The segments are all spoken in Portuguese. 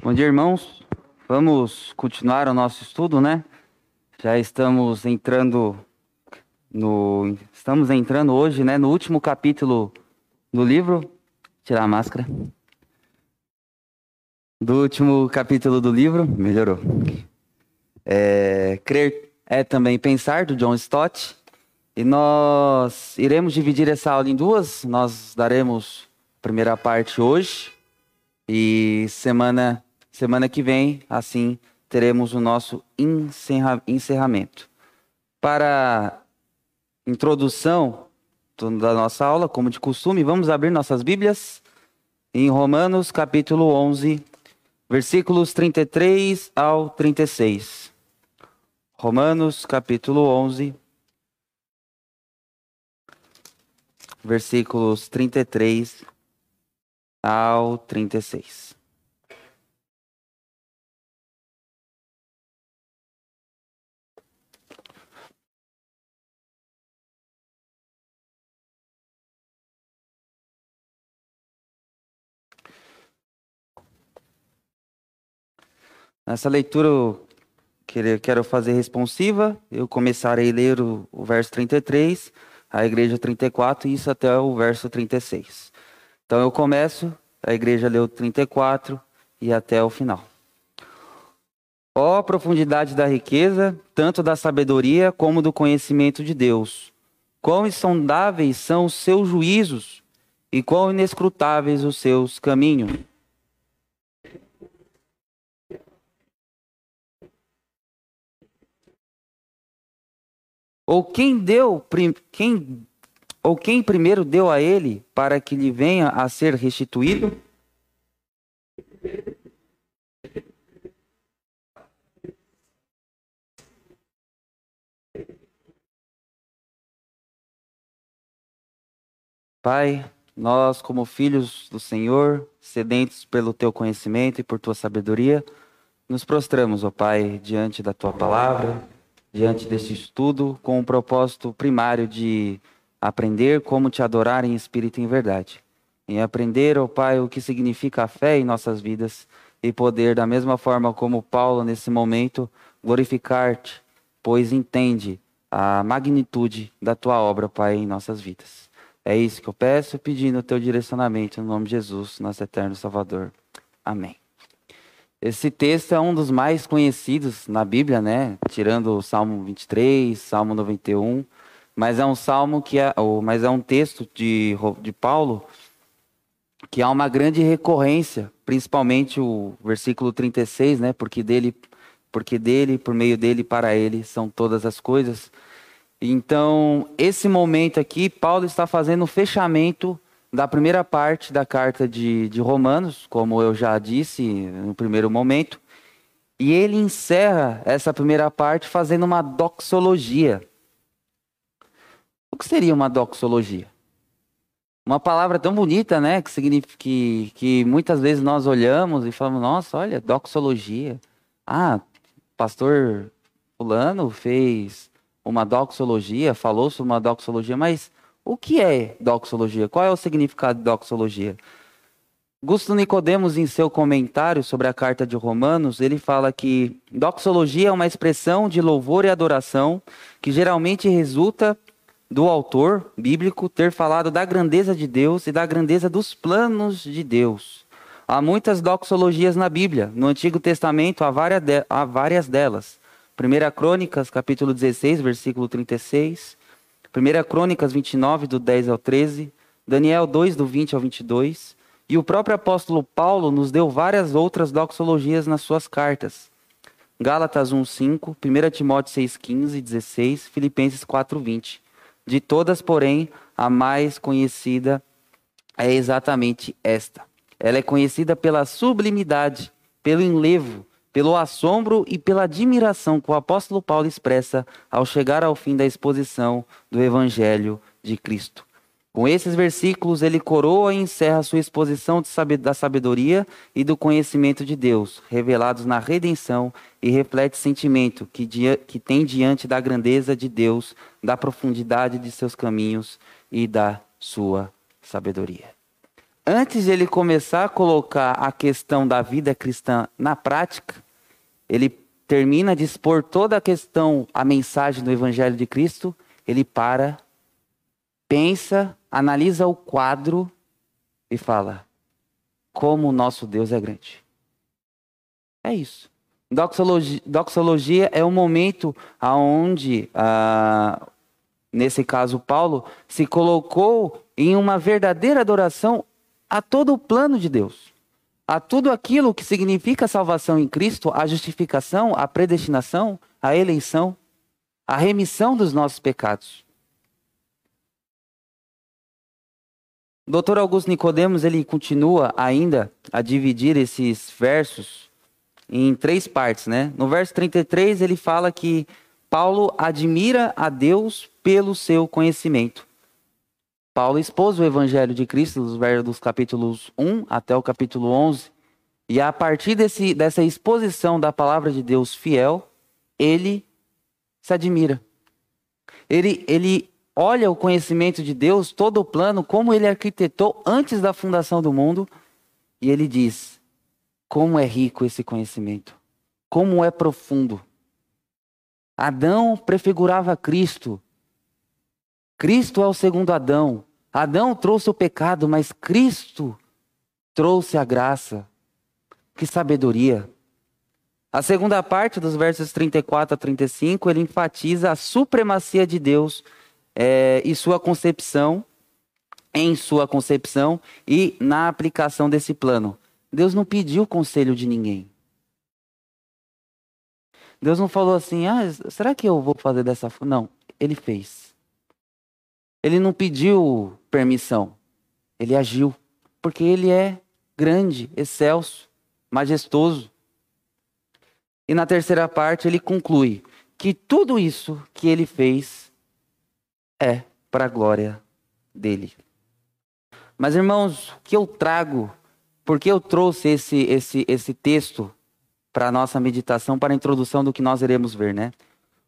Bom dia, irmãos. Vamos continuar o nosso estudo, né? Já estamos entrando no estamos entrando hoje, né, no último capítulo do livro. Tirar a máscara. Do último capítulo do livro, melhorou. É, crer é também pensar do John Stott. E nós iremos dividir essa aula em duas. Nós daremos a primeira parte hoje e semana semana que vem, assim, teremos o nosso encerra, encerramento. Para introdução da nossa aula, como de costume, vamos abrir nossas Bíblias em Romanos, capítulo 11, versículos 33 ao 36. Romanos, capítulo 11, versículos 33 ao 36. Nessa leitura eu quero fazer responsiva. Eu começarei a ler o, o verso 33, a igreja 34 e isso até o verso 36. Então eu começo, a igreja leu 34 e até o final. Ó oh, profundidade da riqueza, tanto da sabedoria como do conhecimento de Deus. Quão insondáveis são os seus juízos e quão inescrutáveis os seus caminhos. Ou quem deu, quem, ou quem primeiro deu a ele para que lhe venha a ser restituído? Pai, nós, como filhos do Senhor, sedentes pelo teu conhecimento e por tua sabedoria, nos prostramos, ó Pai, diante da tua palavra diante deste estudo com o propósito primário de aprender como te adorar em espírito e em verdade. Em aprender, ó oh Pai, o que significa a fé em nossas vidas e poder, da mesma forma como Paulo nesse momento, glorificar-te, pois entende a magnitude da tua obra, Pai, em nossas vidas. É isso que eu peço, pedindo o teu direcionamento no nome de Jesus, nosso eterno Salvador. Amém. Esse texto é um dos mais conhecidos na Bíblia, né? Tirando o Salmo 23, Salmo 91, mas é um salmo que é, mas é um texto de, de Paulo que há uma grande recorrência, principalmente o versículo 36, né? Porque dele, porque dele, por meio dele, para ele são todas as coisas. Então, esse momento aqui, Paulo está fazendo o fechamento da primeira parte da carta de, de Romanos, como eu já disse no primeiro momento, e ele encerra essa primeira parte fazendo uma doxologia. O que seria uma doxologia? Uma palavra tão bonita, né? Que significa que, que muitas vezes nós olhamos e falamos, nossa, olha, doxologia. Ah, pastor fulano fez uma doxologia, falou sobre uma doxologia, mas o que é doxologia? Qual é o significado de doxologia? Gusto Nicodemos, em seu comentário sobre a carta de Romanos, ele fala que doxologia é uma expressão de louvor e adoração que geralmente resulta do autor bíblico ter falado da grandeza de Deus e da grandeza dos planos de Deus. Há muitas doxologias na Bíblia. No Antigo Testamento há várias, de, há várias delas. 1 Crônicas, capítulo 16, versículo 36. 1 Crônicas 29, do 10 ao 13, Daniel 2, do 20 ao 22, e o próprio apóstolo Paulo nos deu várias outras doxologias nas suas cartas. Gálatas 1, 5, 1 Timóteo 6, 15 16, Filipenses 4, 20. De todas, porém, a mais conhecida é exatamente esta. Ela é conhecida pela sublimidade, pelo enlevo, pelo assombro e pela admiração que o apóstolo Paulo expressa ao chegar ao fim da exposição do Evangelho de Cristo. Com esses versículos, ele coroa e encerra sua exposição da sabedoria e do conhecimento de Deus, revelados na redenção, e reflete sentimento que, que tem diante da grandeza de Deus, da profundidade de seus caminhos e da sua sabedoria. Antes de ele começar a colocar a questão da vida cristã na prática, ele termina de expor toda a questão, a mensagem do Evangelho de Cristo, ele para, pensa, analisa o quadro e fala: como o nosso Deus é grande. É isso. Doxologia, doxologia é o momento aonde, ah, nesse caso Paulo, se colocou em uma verdadeira adoração a todo o plano de Deus, a tudo aquilo que significa a salvação em Cristo, a justificação, a predestinação, a eleição, a remissão dos nossos pecados. Doutor Augusto Nicodemos ele continua ainda a dividir esses versos em três partes, né? No verso 33 ele fala que Paulo admira a Deus pelo seu conhecimento. Paulo expôs o evangelho de Cristo dos, dos capítulos 1 até o capítulo 11. E a partir desse, dessa exposição da palavra de Deus fiel, ele se admira. Ele, ele olha o conhecimento de Deus, todo o plano, como ele arquitetou antes da fundação do mundo, e ele diz: como é rico esse conhecimento, como é profundo. Adão prefigurava Cristo. Cristo é o segundo Adão. Adão trouxe o pecado, mas Cristo trouxe a graça. Que sabedoria! A segunda parte dos versos 34 a 35, ele enfatiza a supremacia de Deus é, e sua concepção, em sua concepção e na aplicação desse plano. Deus não pediu conselho de ninguém. Deus não falou assim, ah, será que eu vou fazer dessa forma? Não, ele fez. Ele não pediu permissão, ele agiu, porque ele é grande, excelso, majestoso. E na terceira parte ele conclui que tudo isso que ele fez é para a glória dele. Mas irmãos, o que eu trago, porque eu trouxe esse esse esse texto para a nossa meditação, para a introdução do que nós iremos ver, né?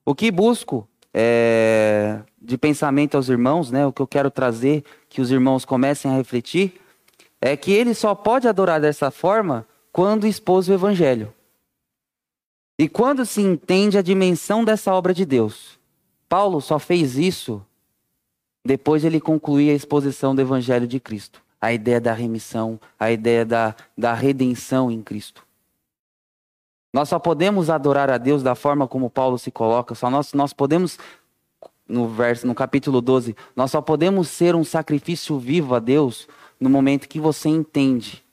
O que busco é, de pensamento aos irmãos, né, o que eu quero trazer, que os irmãos comecem a refletir, é que ele só pode adorar dessa forma quando expôs o evangelho. E quando se entende a dimensão dessa obra de Deus. Paulo só fez isso depois ele concluir a exposição do evangelho de Cristo. A ideia da remissão, a ideia da, da redenção em Cristo. Nós só podemos adorar a Deus da forma como Paulo se coloca, só nós, nós podemos, no, verso, no capítulo 12, nós só podemos ser um sacrifício vivo a Deus no momento que você entende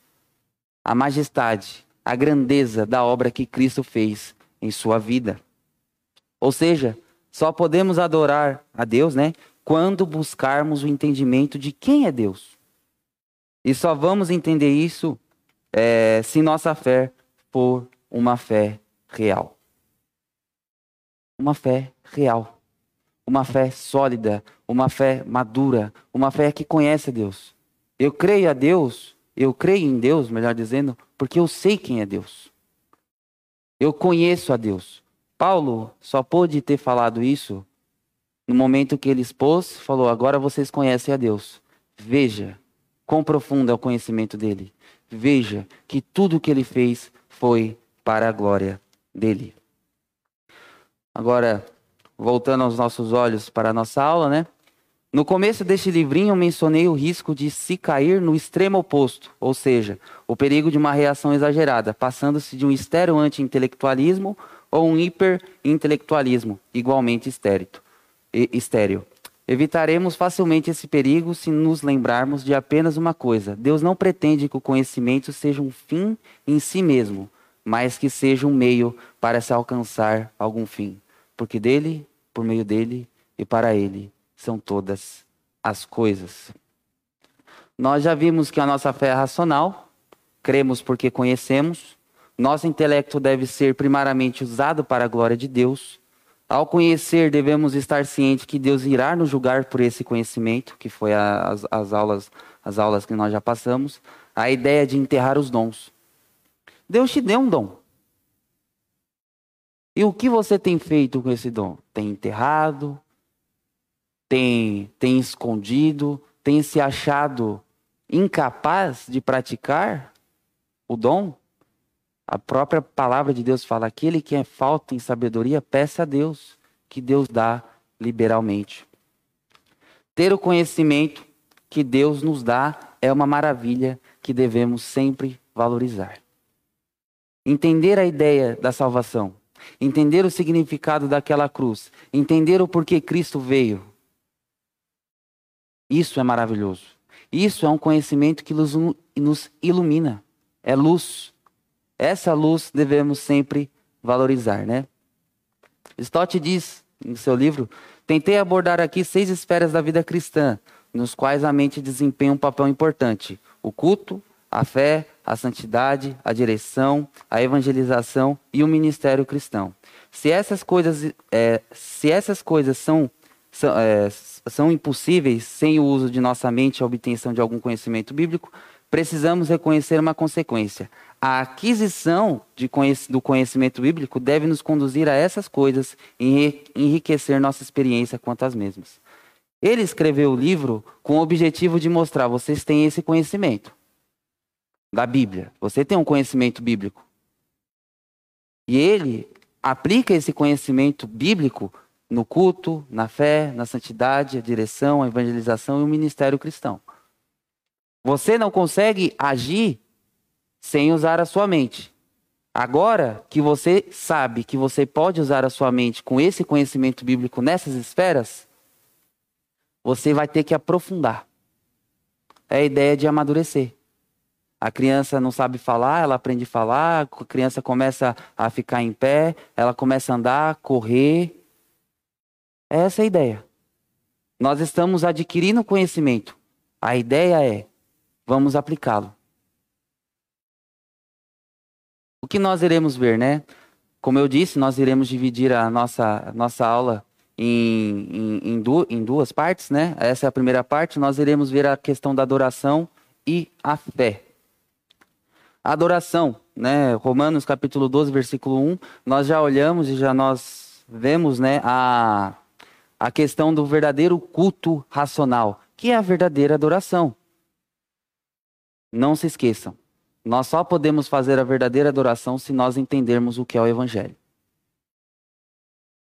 a majestade, a grandeza da obra que Cristo fez em sua vida. Ou seja, só podemos adorar a Deus, né, quando buscarmos o entendimento de quem é Deus. E só vamos entender isso é, se nossa fé for uma fé real. Uma fé real. Uma fé sólida, uma fé madura, uma fé que conhece a Deus. Eu creio a Deus, eu creio em Deus, melhor dizendo, porque eu sei quem é Deus. Eu conheço a Deus. Paulo só pôde ter falado isso no momento que ele expôs, falou: agora vocês conhecem a Deus. Veja quão profundo é o conhecimento dele. Veja que tudo o que ele fez foi para a glória dele. Agora, voltando aos nossos olhos para a nossa aula, né? No começo deste livrinho, mencionei o risco de se cair no extremo oposto, ou seja, o perigo de uma reação exagerada, passando-se de um estéreo anti-intelectualismo ou um hiper-intelectualismo, igualmente estéreo. Evitaremos facilmente esse perigo se nos lembrarmos de apenas uma coisa: Deus não pretende que o conhecimento seja um fim em si mesmo, mas que seja um meio para se alcançar algum fim. Porque dele, por meio dele e para ele são todas as coisas. Nós já vimos que a nossa fé é racional, cremos porque conhecemos, nosso intelecto deve ser primariamente usado para a glória de Deus. Ao conhecer, devemos estar cientes que Deus irá nos julgar por esse conhecimento, que foi as, as, aulas, as aulas que nós já passamos. A ideia de enterrar os dons. Deus te deu um dom. E o que você tem feito com esse dom? Tem enterrado? Tem, tem escondido? Tem se achado incapaz de praticar o dom, a própria palavra de Deus fala: aquele que é falta em sabedoria, peça a Deus, que Deus dá liberalmente. Ter o conhecimento que Deus nos dá é uma maravilha que devemos sempre valorizar. Entender a ideia da salvação, entender o significado daquela cruz, entender o porquê Cristo veio. Isso é maravilhoso. Isso é um conhecimento que nos ilumina. É luz. Essa luz devemos sempre valorizar, né? Stott diz em seu livro: Tentei abordar aqui seis esferas da vida cristã, nos quais a mente desempenha um papel importante: o culto, a fé, a santidade, a direção, a evangelização e o ministério cristão. Se essas coisas, é, se essas coisas são, são, é, são impossíveis sem o uso de nossa mente e a obtenção de algum conhecimento bíblico, precisamos reconhecer uma consequência. A aquisição do conhecimento bíblico deve nos conduzir a essas coisas e enriquecer nossa experiência quanto às mesmas. Ele escreveu o livro com o objetivo de mostrar: vocês têm esse conhecimento da Bíblia. Você tem um conhecimento bíblico. E ele aplica esse conhecimento bíblico no culto, na fé, na santidade, a direção, a evangelização e o ministério cristão. Você não consegue agir sem usar a sua mente. Agora que você sabe que você pode usar a sua mente com esse conhecimento bíblico nessas esferas, você vai ter que aprofundar. É a ideia de amadurecer. A criança não sabe falar, ela aprende a falar, a criança começa a ficar em pé, ela começa a andar, correr. Essa é a ideia. Nós estamos adquirindo conhecimento. A ideia é, vamos aplicá-lo. O que nós iremos ver, né? Como eu disse, nós iremos dividir a nossa, nossa aula em, em, em, du, em duas partes, né? Essa é a primeira parte. Nós iremos ver a questão da adoração e a fé adoração, né? Romanos capítulo 12, versículo 1, nós já olhamos e já nós vemos, né, a, a questão do verdadeiro culto racional, que é a verdadeira adoração. Não se esqueçam, nós só podemos fazer a verdadeira adoração se nós entendermos o que é o evangelho.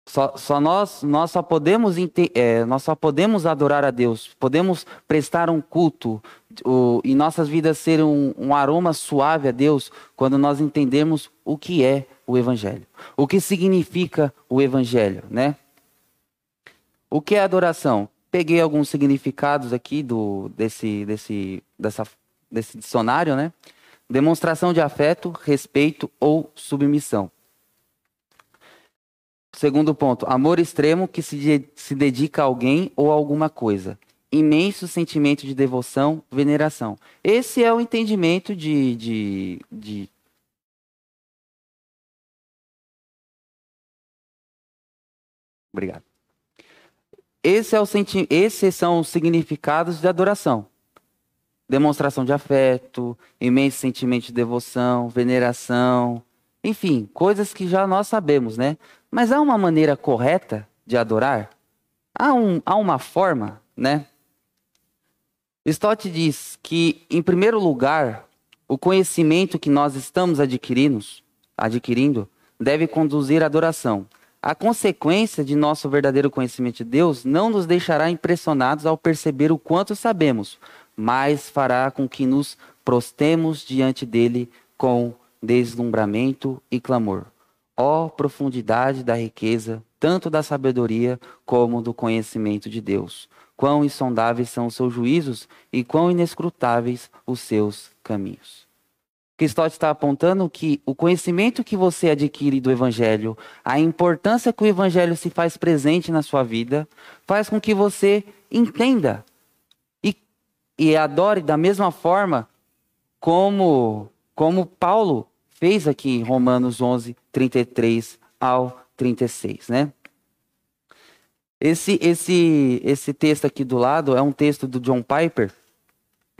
Só, só nós, nós, só podemos, é, nós só podemos adorar a Deus, podemos prestar um culto o, e nossas vidas serem um, um aroma suave a Deus quando nós entendemos o que é o Evangelho, o que significa o Evangelho, né? O que é adoração? Peguei alguns significados aqui do, desse, desse, dessa, desse dicionário, né? Demonstração de afeto, respeito ou submissão. Segundo ponto, amor extremo que se, se dedica a alguém ou a alguma coisa. Imenso sentimento de devoção, veneração. Esse é o entendimento de, de, de Obrigado. Esse é o senti esses são os significados de adoração. Demonstração de afeto, imenso sentimento de devoção, veneração, enfim, coisas que já nós sabemos, né? Mas há uma maneira correta de adorar? Há, um, há uma forma, né? Stott diz que, em primeiro lugar, o conhecimento que nós estamos adquirindo, adquirindo deve conduzir à adoração. A consequência de nosso verdadeiro conhecimento de Deus não nos deixará impressionados ao perceber o quanto sabemos, mas fará com que nos prostemos diante dele com deslumbramento e clamor. Ó profundidade da riqueza, tanto da sabedoria como do conhecimento de Deus. Quão insondáveis são os seus juízos e quão inescrutáveis os seus caminhos. Cristóvão está apontando que o conhecimento que você adquire do Evangelho, a importância que o Evangelho se faz presente na sua vida, faz com que você entenda e, e adore da mesma forma como, como Paulo fez aqui em Romanos 11, 33 ao 36, né? Esse, esse, esse texto aqui do lado é um texto do John Piper,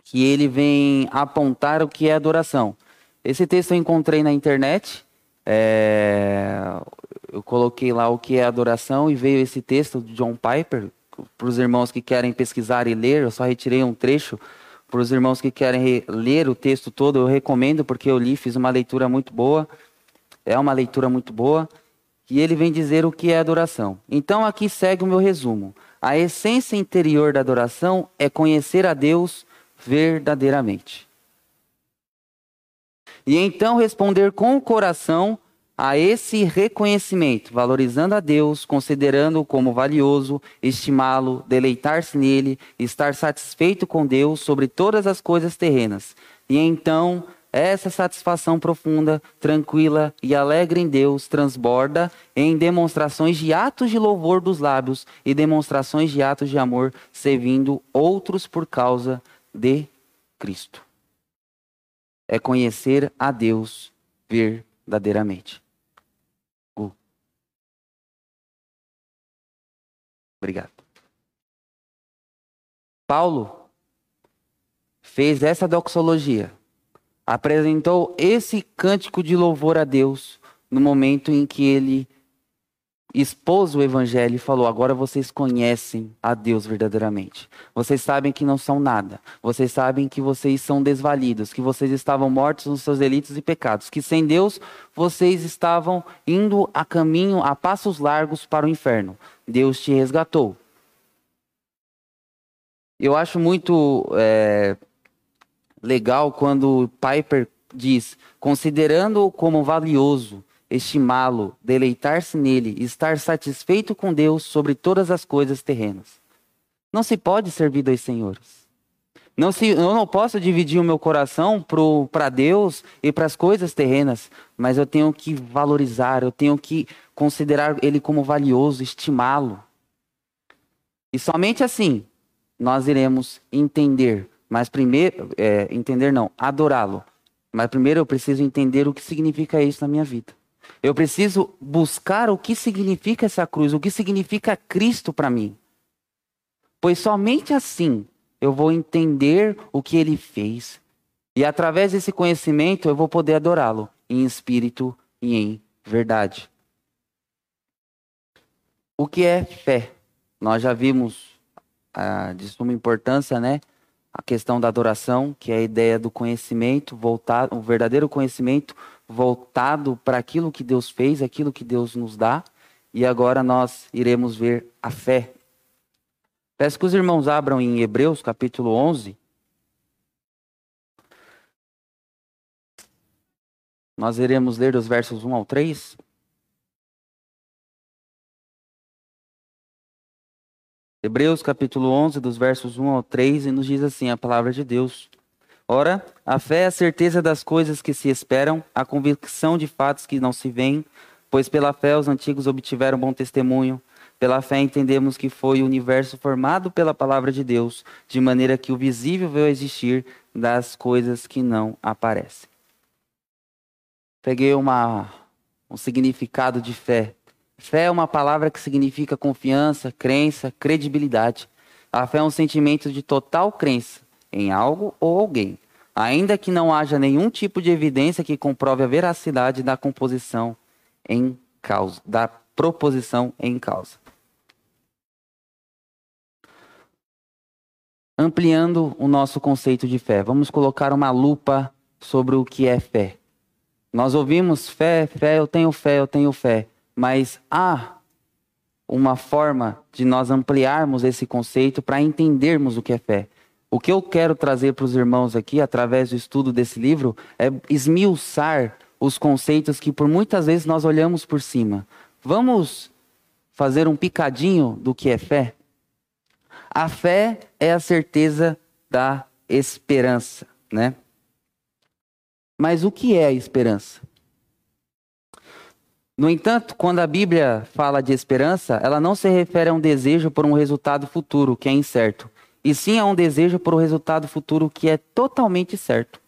que ele vem apontar o que é adoração. Esse texto eu encontrei na internet, é, eu coloquei lá o que é adoração e veio esse texto do John Piper. Para os irmãos que querem pesquisar e ler, eu só retirei um trecho para os irmãos que querem ler o texto todo, eu recomendo, porque eu li, fiz uma leitura muito boa. É uma leitura muito boa. E ele vem dizer o que é adoração. Então aqui segue o meu resumo. A essência interior da adoração é conhecer a Deus verdadeiramente. E então responder com o coração a esse reconhecimento, valorizando a Deus, considerando-o como valioso, estimá-lo, deleitar-se nele, estar satisfeito com Deus sobre todas as coisas terrenas. E então essa satisfação profunda, tranquila e alegre em Deus transborda em demonstrações de atos de louvor dos lábios e demonstrações de atos de amor, servindo outros por causa de Cristo. É conhecer a Deus verdadeiramente. Obrigado. Paulo fez essa doxologia, apresentou esse cântico de louvor a Deus no momento em que ele expôs o evangelho e falou: agora vocês conhecem a Deus verdadeiramente. Vocês sabem que não são nada. Vocês sabem que vocês são desvalidos, que vocês estavam mortos nos seus delitos e pecados, que sem Deus vocês estavam indo a caminho a passos largos para o inferno. Deus te resgatou. Eu acho muito é, legal quando Piper diz, considerando-o como valioso, estimá-lo, deleitar-se nele, estar satisfeito com Deus sobre todas as coisas terrenas. Não se pode servir dois senhores. Não se, eu não posso dividir o meu coração para Deus e para as coisas terrenas, mas eu tenho que valorizar, eu tenho que considerar ele como valioso, estimá-lo. E somente assim nós iremos entender, mas primeiro, é, entender não, adorá-lo. Mas primeiro eu preciso entender o que significa isso na minha vida. Eu preciso buscar o que significa essa cruz, o que significa Cristo para mim. Pois somente assim eu vou entender o que ele fez. E através desse conhecimento eu vou poder adorá-lo em espírito e em verdade. O que é fé? Nós já vimos ah, de suma importância, né? A questão da adoração, que é a ideia do conhecimento voltado, o verdadeiro conhecimento voltado para aquilo que Deus fez, aquilo que Deus nos dá. E agora nós iremos ver a fé Peço que os irmãos abram em Hebreus capítulo 11. Nós iremos ler os versos 1 ao 3. Hebreus capítulo 11, dos versos 1 ao 3, e nos diz assim a palavra de Deus. Ora, a fé é a certeza das coisas que se esperam, a convicção de fatos que não se veem, pois pela fé os antigos obtiveram bom testemunho. Pela fé entendemos que foi o universo formado pela palavra de Deus, de maneira que o visível veio existir das coisas que não aparecem. Peguei uma, um significado de fé. Fé é uma palavra que significa confiança, crença, credibilidade. A fé é um sentimento de total crença em algo ou alguém, ainda que não haja nenhum tipo de evidência que comprove a veracidade da composição em causa, da proposição em causa. ampliando o nosso conceito de fé. Vamos colocar uma lupa sobre o que é fé. Nós ouvimos fé, fé, eu tenho fé, eu tenho fé, mas há uma forma de nós ampliarmos esse conceito para entendermos o que é fé. O que eu quero trazer para os irmãos aqui, através do estudo desse livro, é esmiuçar os conceitos que por muitas vezes nós olhamos por cima. Vamos fazer um picadinho do que é fé? A fé é a certeza da esperança, né? Mas o que é a esperança? No entanto, quando a Bíblia fala de esperança, ela não se refere a um desejo por um resultado futuro que é incerto, e sim a um desejo por um resultado futuro que é totalmente certo.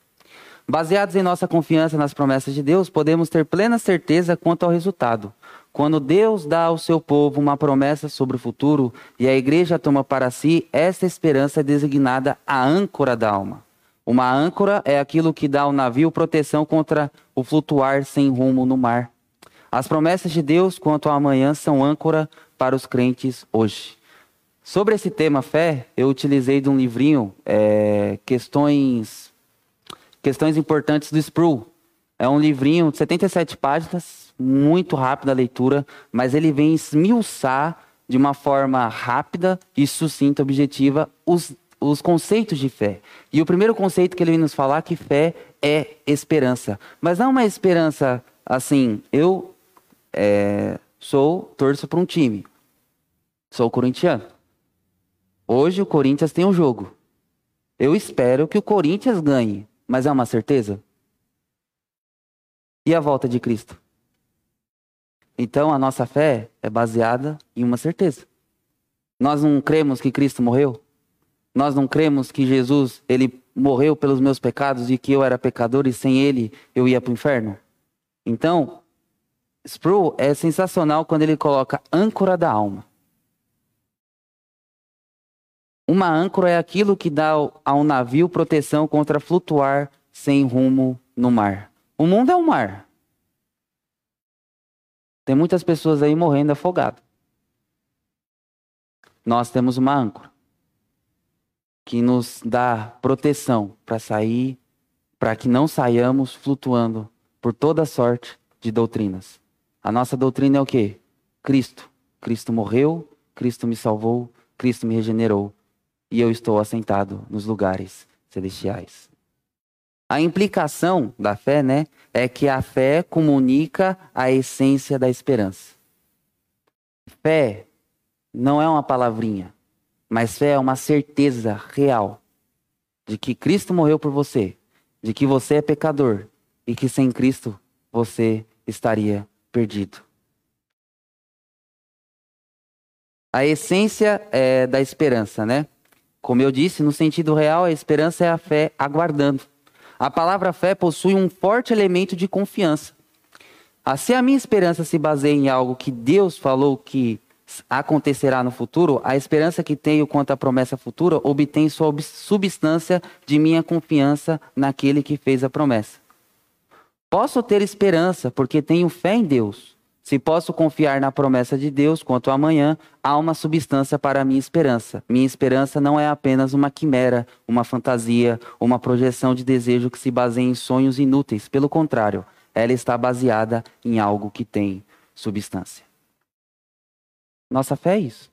Baseados em nossa confiança nas promessas de Deus, podemos ter plena certeza quanto ao resultado, quando Deus dá ao seu povo uma promessa sobre o futuro e a igreja toma para si, essa esperança é designada a âncora da alma. Uma âncora é aquilo que dá ao navio proteção contra o flutuar sem rumo no mar. As promessas de Deus quanto ao amanhã são âncora para os crentes hoje. Sobre esse tema fé, eu utilizei de um livrinho é, questões questões importantes do Sproul. É um livrinho de 77 páginas, muito rápida a leitura, mas ele vem esmiuçar de uma forma rápida e sucinta, objetiva, os, os conceitos de fé. E o primeiro conceito que ele vem nos falar é que fé é esperança. Mas não uma esperança assim, eu é, sou, torço para um time. Sou corintiano. Hoje o Corinthians tem um jogo. Eu espero que o Corinthians ganhe, mas é uma certeza? E a volta de Cristo? Então a nossa fé é baseada em uma certeza. Nós não cremos que Cristo morreu? Nós não cremos que Jesus, ele morreu pelos meus pecados e que eu era pecador e sem ele eu ia para o inferno? Então, Sproul é sensacional quando ele coloca âncora da alma. Uma âncora é aquilo que dá a um navio proteção contra flutuar sem rumo no mar. O mundo é um mar. Tem muitas pessoas aí morrendo afogado. Nós temos uma âncora que nos dá proteção para sair, para que não saiamos flutuando por toda sorte de doutrinas. A nossa doutrina é o quê? Cristo. Cristo morreu, Cristo me salvou, Cristo me regenerou e eu estou assentado nos lugares celestiais. A implicação da fé, né, é que a fé comunica a essência da esperança. Fé não é uma palavrinha, mas fé é uma certeza real de que Cristo morreu por você, de que você é pecador e que sem Cristo você estaria perdido. A essência é da esperança, né? Como eu disse, no sentido real, a esperança é a fé aguardando. A palavra fé possui um forte elemento de confiança. Ah, se a minha esperança se baseia em algo que Deus falou que acontecerá no futuro, a esperança que tenho quanto à promessa futura obtém sua substância de minha confiança naquele que fez a promessa. Posso ter esperança porque tenho fé em Deus. Se posso confiar na promessa de Deus quanto ao amanhã, há uma substância para a minha esperança. Minha esperança não é apenas uma quimera, uma fantasia, uma projeção de desejo que se baseia em sonhos inúteis. Pelo contrário, ela está baseada em algo que tem substância. Nossa fé é isso.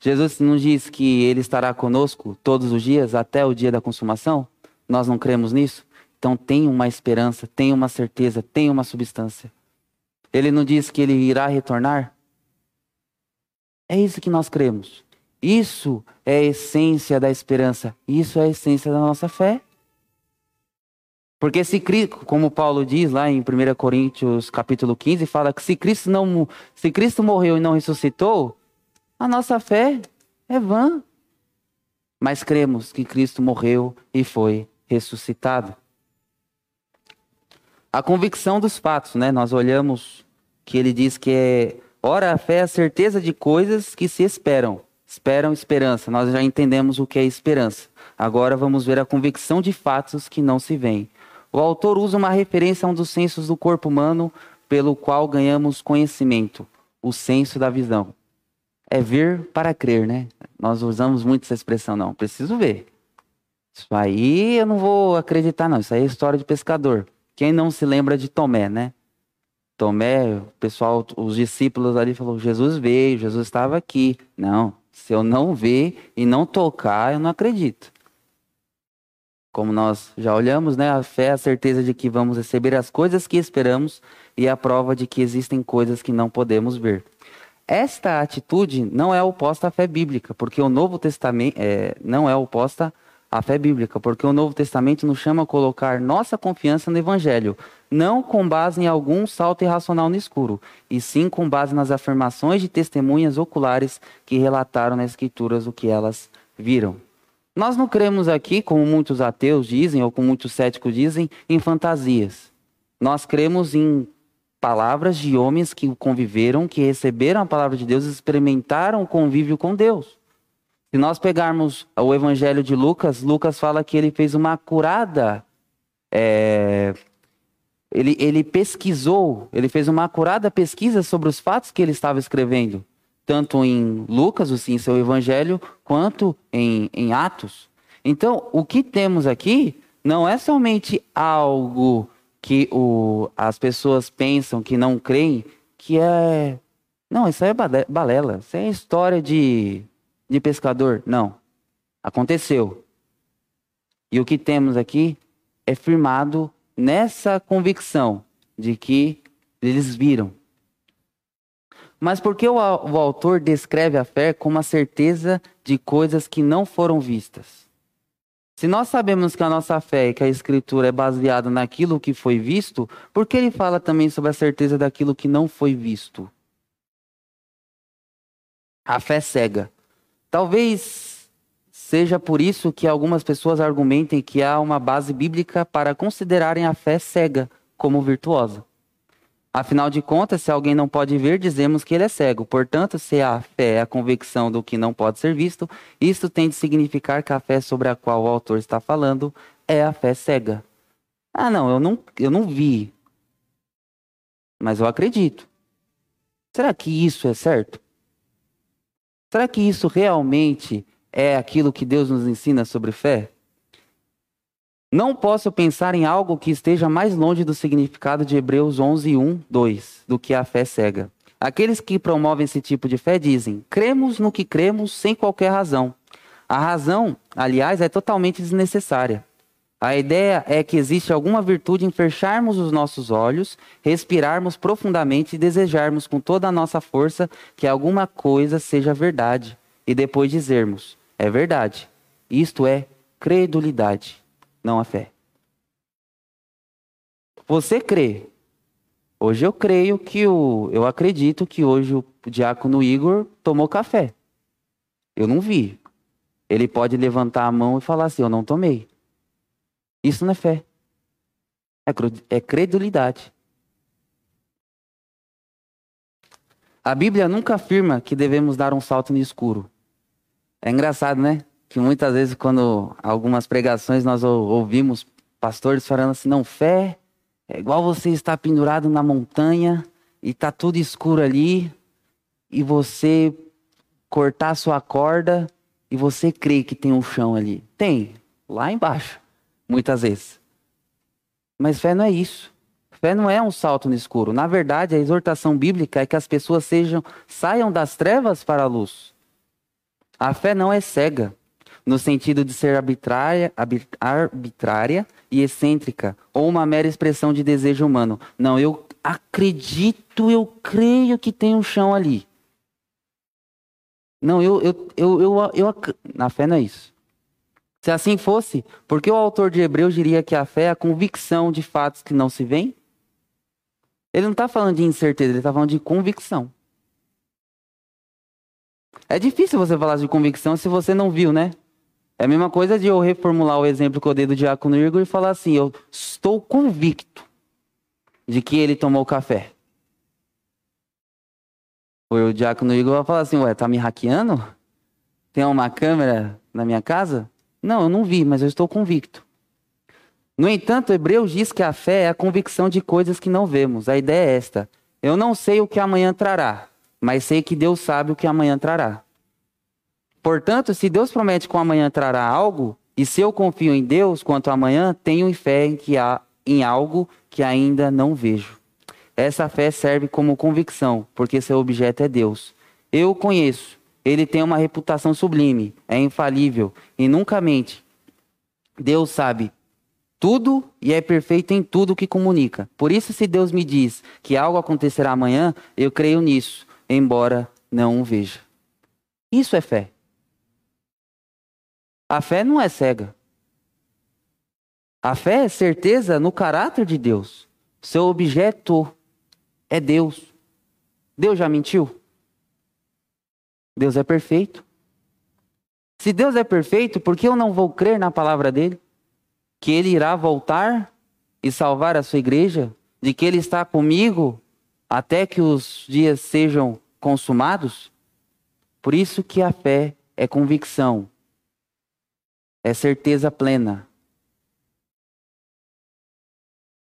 Jesus nos diz que Ele estará conosco todos os dias até o dia da consumação. Nós não cremos nisso? Então tenha uma esperança, tenha uma certeza, tenha uma substância. Ele não diz que ele irá retornar? É isso que nós cremos. Isso é a essência da esperança. Isso é a essência da nossa fé. Porque se como Paulo diz lá em 1 Coríntios capítulo 15, fala que se Cristo não se Cristo morreu e não ressuscitou, a nossa fé é vã. Mas cremos que Cristo morreu e foi ressuscitado. A convicção dos fatos, né? Nós olhamos que ele diz que é, ora, a fé é a certeza de coisas que se esperam. Esperam esperança. Nós já entendemos o que é esperança. Agora vamos ver a convicção de fatos que não se veem. O autor usa uma referência a um dos sensos do corpo humano pelo qual ganhamos conhecimento, o senso da visão. É ver para crer, né? Nós usamos muito essa expressão, não. Preciso ver. Isso aí eu não vou acreditar, não. Isso aí é história de pescador. Quem não se lembra de Tomé, né? Tomé, o pessoal, os discípulos ali falou: Jesus veio, Jesus estava aqui. Não, se eu não ver e não tocar, eu não acredito. Como nós já olhamos, né? A fé é a certeza de que vamos receber as coisas que esperamos e a prova de que existem coisas que não podemos ver. Esta atitude não é oposta à fé bíblica, porque o Novo Testamento é, não é oposta à fé bíblica, porque o Novo Testamento nos chama a colocar nossa confiança no Evangelho, não com base em algum salto irracional no escuro, e sim com base nas afirmações de testemunhas oculares que relataram nas Escrituras o que elas viram. Nós não cremos aqui, como muitos ateus dizem, ou como muitos céticos dizem, em fantasias. Nós cremos em palavras de homens que conviveram, que receberam a palavra de Deus, experimentaram o convívio com Deus. Se nós pegarmos o Evangelho de Lucas, Lucas fala que ele fez uma curada é, ele, ele pesquisou, ele fez uma acurada pesquisa sobre os fatos que ele estava escrevendo. tanto em Lucas, em seu evangelho, quanto em, em Atos. Então, o que temos aqui não é somente algo que o, as pessoas pensam que não creem, que é. Não, isso aí é balela. Isso é história de, de pescador. Não. Aconteceu. E o que temos aqui é firmado nessa convicção de que eles viram. Mas por que o, o autor descreve a fé como a certeza de coisas que não foram vistas? Se nós sabemos que a nossa fé e que a Escritura é baseada naquilo que foi visto, por que ele fala também sobre a certeza daquilo que não foi visto? A fé cega. Talvez seja por isso que algumas pessoas argumentem que há uma base bíblica para considerarem a fé cega como virtuosa. Afinal de contas, se alguém não pode ver, dizemos que ele é cego. Portanto, se a fé é a convicção do que não pode ser visto, isto tem de significar que a fé sobre a qual o autor está falando é a fé cega. Ah, não, eu não, eu não vi. Mas eu acredito. Será que isso é certo? Será que isso realmente é aquilo que Deus nos ensina sobre fé? Não posso pensar em algo que esteja mais longe do significado de Hebreus 11, 1, 2, do que a fé cega. Aqueles que promovem esse tipo de fé dizem: cremos no que cremos sem qualquer razão. A razão, aliás, é totalmente desnecessária. A ideia é que existe alguma virtude em fecharmos os nossos olhos, respirarmos profundamente e desejarmos com toda a nossa força que alguma coisa seja verdade e depois dizermos: é verdade. Isto é credulidade não a fé. Você crê. Hoje eu creio que o. Eu acredito que hoje o diácono Igor tomou café. Eu não vi. Ele pode levantar a mão e falar assim: Eu não tomei. Isso não é fé. É, é credulidade. A Bíblia nunca afirma que devemos dar um salto no escuro. É engraçado, né? que muitas vezes quando algumas pregações nós ouvimos pastores falando assim, não, fé é igual você estar pendurado na montanha e tá tudo escuro ali e você cortar sua corda e você crê que tem um chão ali. Tem, lá embaixo, muitas vezes. Mas fé não é isso. Fé não é um salto no escuro. Na verdade, a exortação bíblica é que as pessoas sejam saiam das trevas para a luz. A fé não é cega no sentido de ser arbitrária, arbitrária e excêntrica, ou uma mera expressão de desejo humano. Não, eu acredito, eu creio que tem um chão ali. Não, eu, eu, eu, eu, na fé não é isso. Se assim fosse, por que o autor de Hebreus diria que a fé é a convicção de fatos que não se veem? Ele não está falando de incerteza, ele está falando de convicção. É difícil você falar de convicção se você não viu, né? É a mesma coisa de eu reformular o exemplo que eu dei do diácono Igor e falar assim: eu estou convicto de que ele tomou café. O diácono Igor vai falar assim: ué, tá me hackeando? Tem uma câmera na minha casa? Não, eu não vi, mas eu estou convicto. No entanto, Hebreus diz que a fé é a convicção de coisas que não vemos. A ideia é esta: eu não sei o que amanhã trará, mas sei que Deus sabe o que amanhã trará. Portanto, se Deus promete que o amanhã trará algo, e se eu confio em Deus quanto amanhã, tenho fé em, que há, em algo que ainda não vejo. Essa fé serve como convicção, porque seu objeto é Deus. Eu conheço, ele tem uma reputação sublime, é infalível e nunca mente. Deus sabe tudo e é perfeito em tudo que comunica. Por isso, se Deus me diz que algo acontecerá amanhã, eu creio nisso, embora não o veja. Isso é fé. A fé não é cega. A fé é certeza no caráter de Deus. Seu objeto é Deus. Deus já mentiu? Deus é perfeito. Se Deus é perfeito, por que eu não vou crer na palavra dele? Que ele irá voltar e salvar a sua igreja? De que ele está comigo até que os dias sejam consumados? Por isso que a fé é convicção, é certeza plena.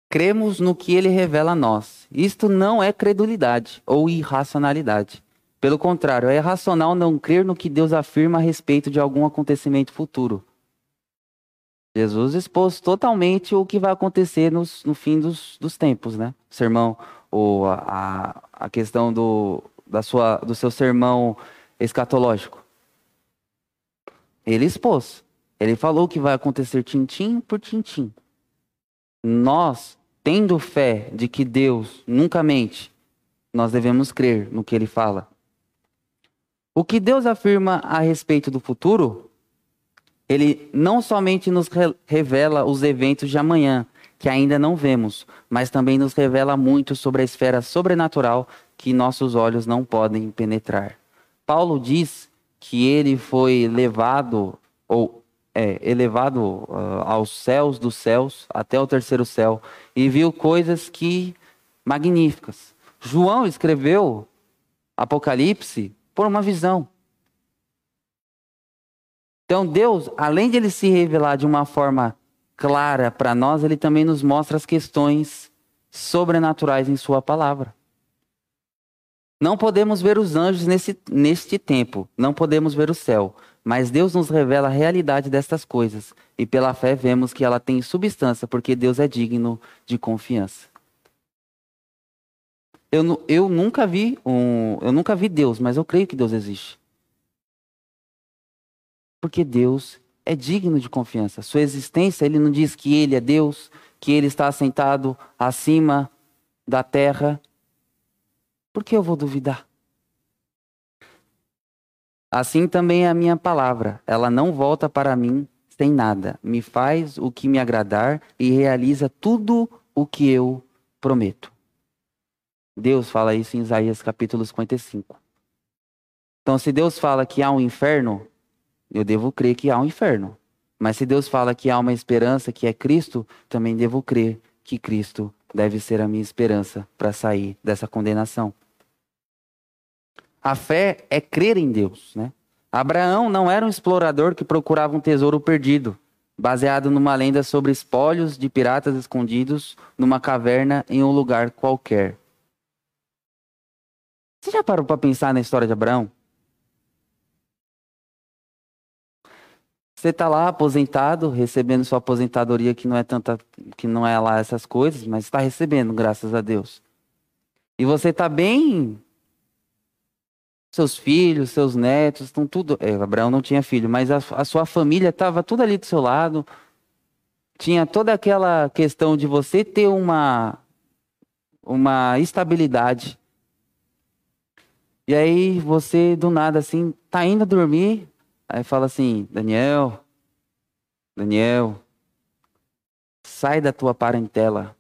Cremos no que ele revela a nós. Isto não é credulidade ou irracionalidade. Pelo contrário, é irracional não crer no que Deus afirma a respeito de algum acontecimento futuro. Jesus expôs totalmente o que vai acontecer nos, no fim dos, dos tempos, né? Sermão, ou a, a questão do, da sua, do seu sermão escatológico. Ele expôs. Ele falou que vai acontecer tintim por tintim. Nós, tendo fé de que Deus nunca mente, nós devemos crer no que ele fala. O que Deus afirma a respeito do futuro, ele não somente nos revela os eventos de amanhã, que ainda não vemos, mas também nos revela muito sobre a esfera sobrenatural que nossos olhos não podem penetrar. Paulo diz que ele foi levado ou é, elevado uh, aos céus dos céus, até o terceiro céu, e viu coisas que magníficas. João escreveu Apocalipse por uma visão. Então Deus, além de ele se revelar de uma forma clara para nós, ele também nos mostra as questões sobrenaturais em sua palavra. Não podemos ver os anjos nesse, neste tempo, não podemos ver o céu, mas Deus nos revela a realidade destas coisas e pela fé vemos que ela tem substância, porque Deus é digno de confiança. Eu, eu nunca vi um, eu nunca vi Deus, mas eu creio que Deus existe. Porque Deus é digno de confiança. Sua existência, ele não diz que ele é Deus, que ele está sentado acima da terra, por que eu vou duvidar? Assim também é a minha palavra, ela não volta para mim sem nada, me faz o que me agradar e realiza tudo o que eu prometo. Deus fala isso em Isaías capítulo 55. Então, se Deus fala que há um inferno, eu devo crer que há um inferno. Mas se Deus fala que há uma esperança, que é Cristo, também devo crer que Cristo deve ser a minha esperança para sair dessa condenação. A fé é crer em Deus, né? Abraão não era um explorador que procurava um tesouro perdido, baseado numa lenda sobre espólios de piratas escondidos numa caverna em um lugar qualquer. Você já parou para pensar na história de Abraão? Você está lá aposentado, recebendo sua aposentadoria que não é tanta, que não é lá essas coisas, mas está recebendo, graças a Deus. E você está bem seus filhos, seus netos, estão tudo. É, Abraão não tinha filho, mas a, a sua família estava tudo ali do seu lado. Tinha toda aquela questão de você ter uma, uma estabilidade. E aí você, do nada, assim, tá indo dormir, aí fala assim, Daniel, Daniel, sai da tua parentela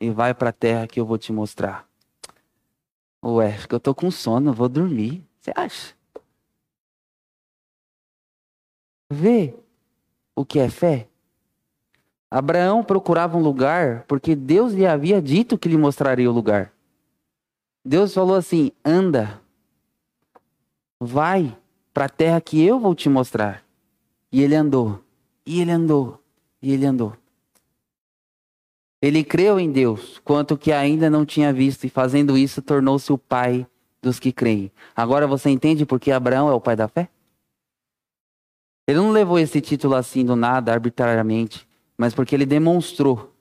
e vai para a terra que eu vou te mostrar. Ué, acho que eu tô com sono, vou dormir. Você acha? Vê o que é fé. Abraão procurava um lugar porque Deus lhe havia dito que lhe mostraria o lugar. Deus falou assim: anda, vai para a terra que eu vou te mostrar. E ele andou, e ele andou, e ele andou. Ele creu em Deus, quanto que ainda não tinha visto, e fazendo isso tornou-se o pai dos que creem. Agora você entende por que Abraão é o pai da fé? Ele não levou esse título assim do nada, arbitrariamente, mas porque ele demonstrou,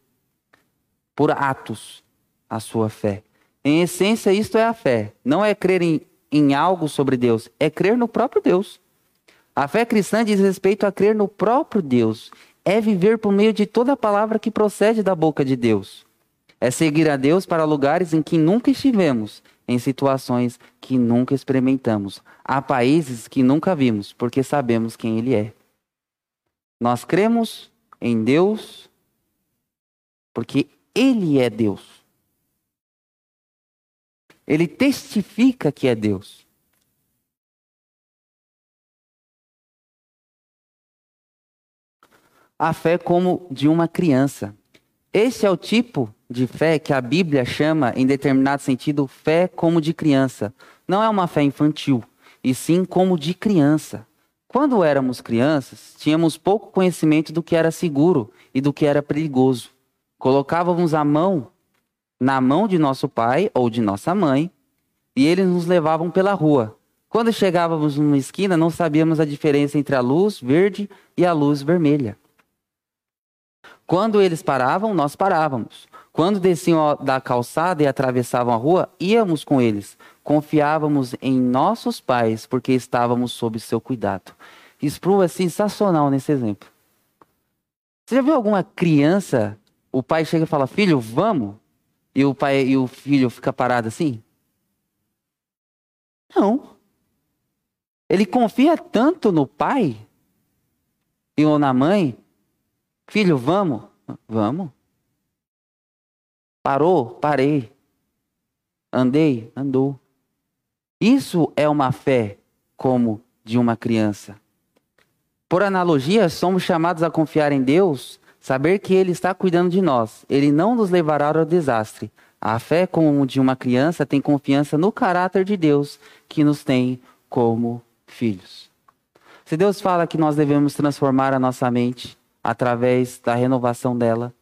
por atos, a sua fé. Em essência, isto é a fé. Não é crer em, em algo sobre Deus, é crer no próprio Deus. A fé cristã diz respeito a crer no próprio Deus é viver por meio de toda a palavra que procede da boca de Deus. É seguir a Deus para lugares em que nunca estivemos, em situações que nunca experimentamos, a países que nunca vimos, porque sabemos quem Ele é. Nós cremos em Deus porque Ele é Deus. Ele testifica que é Deus. a fé como de uma criança. Esse é o tipo de fé que a Bíblia chama, em determinado sentido, fé como de criança. Não é uma fé infantil, e sim como de criança. Quando éramos crianças, tínhamos pouco conhecimento do que era seguro e do que era perigoso. Colocávamos a mão na mão de nosso pai ou de nossa mãe e eles nos levavam pela rua. Quando chegávamos numa esquina, não sabíamos a diferença entre a luz verde e a luz vermelha. Quando eles paravam, nós parávamos. Quando desciam da calçada e atravessavam a rua, íamos com eles. Confiávamos em nossos pais porque estávamos sob seu cuidado. Spru é sensacional nesse exemplo. Você já viu alguma criança, o pai chega e fala, filho, vamos? E o pai e o filho fica parado assim? Não. Ele confia tanto no pai e ou na mãe. Filho, vamos? Vamos. Parou? Parei. Andei? Andou. Isso é uma fé como de uma criança. Por analogia, somos chamados a confiar em Deus, saber que Ele está cuidando de nós. Ele não nos levará ao desastre. A fé como de uma criança tem confiança no caráter de Deus que nos tem como filhos. Se Deus fala que nós devemos transformar a nossa mente através da renovação dela,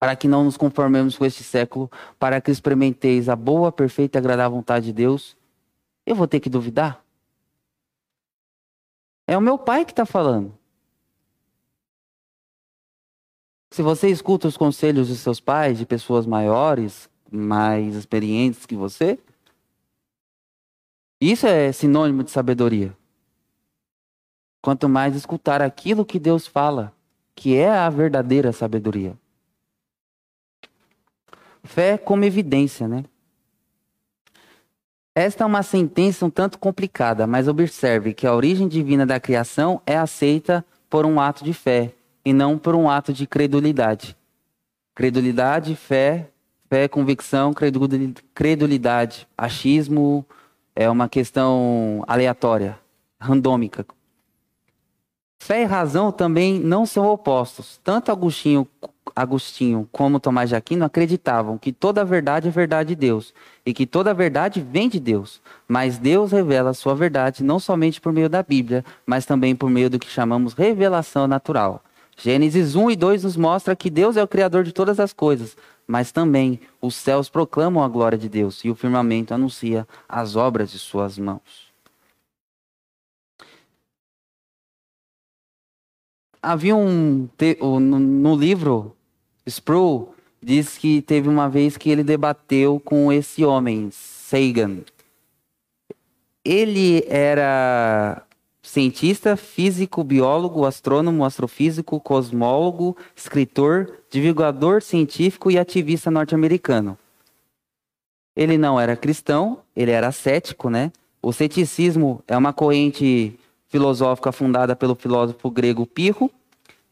para que não nos conformemos com este século, para que experimenteis a boa, perfeita e agradável vontade de Deus, eu vou ter que duvidar? É o meu pai que está falando. Se você escuta os conselhos de seus pais, de pessoas maiores, mais experientes que você, isso é sinônimo de sabedoria. Quanto mais escutar aquilo que Deus fala, que é a verdadeira sabedoria. Fé como evidência, né? Esta é uma sentença um tanto complicada, mas observe que a origem divina da criação é aceita por um ato de fé e não por um ato de credulidade. Credulidade, fé, fé, convicção, credulidade, achismo é uma questão aleatória, randômica. Fé e razão também não são opostos. Tanto Agostinho Agostinho como Tomás de Aquino acreditavam que toda a verdade é verdade de Deus e que toda a verdade vem de Deus. Mas Deus revela a sua verdade não somente por meio da Bíblia, mas também por meio do que chamamos revelação natural. Gênesis 1 e 2 nos mostra que Deus é o criador de todas as coisas, mas também os céus proclamam a glória de Deus e o firmamento anuncia as obras de suas mãos. Havia um no livro Sproul diz que teve uma vez que ele debateu com esse homem, Sagan. Ele era cientista, físico, biólogo, astrônomo, astrofísico, cosmólogo, escritor, divulgador científico e ativista norte-americano. Ele não era cristão, ele era cético, né? O ceticismo é uma corrente filosófica fundada pelo filósofo grego Pirro,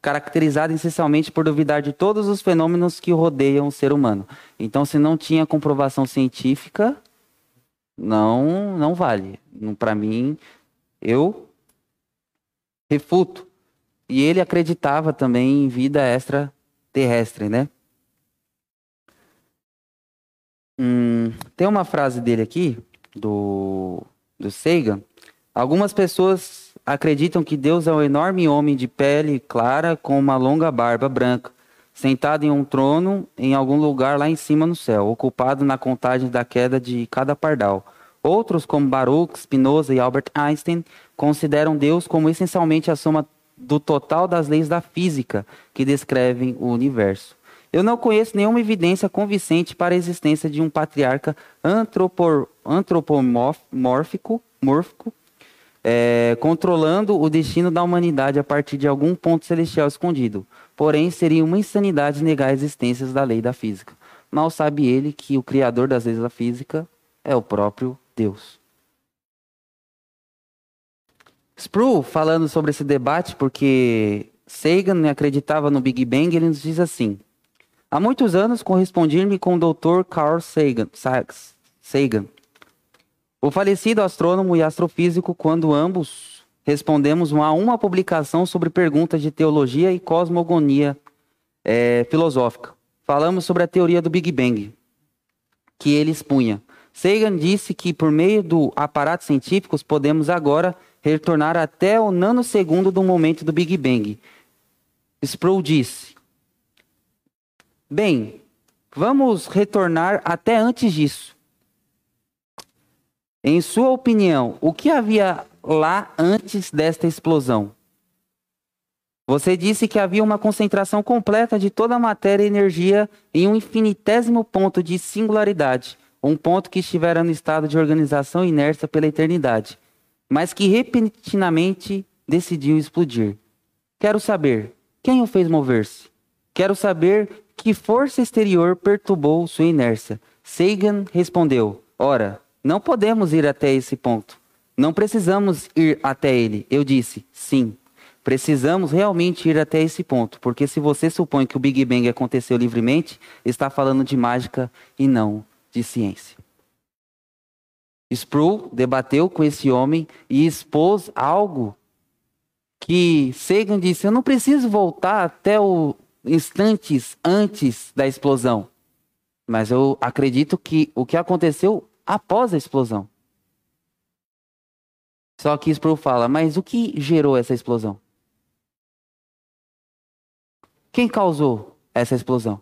caracterizada essencialmente por duvidar de todos os fenômenos que rodeiam o ser humano. Então, se não tinha comprovação científica, não, não vale. Para mim, eu refuto. E ele acreditava também em vida extraterrestre, né? Hum, tem uma frase dele aqui, do, do Sagan. Algumas pessoas acreditam que Deus é um enorme homem de pele clara com uma longa barba branca, sentado em um trono em algum lugar lá em cima no céu, ocupado na contagem da queda de cada pardal. Outros, como Baruch, Spinoza e Albert Einstein, consideram Deus como essencialmente a soma do total das leis da física que descrevem o universo. Eu não conheço nenhuma evidência convincente para a existência de um patriarca antropomórfico mórfico, é, controlando o destino da humanidade a partir de algum ponto celestial escondido. Porém, seria uma insanidade negar a existência da lei da física. Mal sabe ele que o criador das leis da física é o próprio Deus. Sproul, falando sobre esse debate, porque Sagan acreditava no Big Bang, ele nos diz assim: Há muitos anos correspondi-me com o Dr. Carl Sagan, Sagan o falecido astrônomo e astrofísico, quando ambos respondemos a uma publicação sobre perguntas de teologia e cosmogonia é, filosófica. Falamos sobre a teoria do Big Bang, que ele expunha. Sagan disse que, por meio do aparato científico, podemos agora retornar até o nanosegundo do momento do Big Bang. Sproul disse: Bem, vamos retornar até antes disso. Em sua opinião, o que havia lá antes desta explosão? Você disse que havia uma concentração completa de toda a matéria e energia em um infinitésimo ponto de singularidade, um ponto que estivera no estado de organização inércia pela eternidade, mas que repentinamente decidiu explodir. Quero saber quem o fez mover-se. Quero saber que força exterior perturbou sua inércia. Sagan respondeu: Ora, não podemos ir até esse ponto. Não precisamos ir até ele. Eu disse: Sim. Precisamos realmente ir até esse ponto, porque se você supõe que o Big Bang aconteceu livremente, está falando de mágica e não de ciência. Sproul debateu com esse homem e expôs algo que Sagan disse: Eu não preciso voltar até o instantes antes da explosão, mas eu acredito que o que aconteceu após a explosão. Só que Sproul fala: Mas o que gerou essa explosão? Quem causou essa explosão?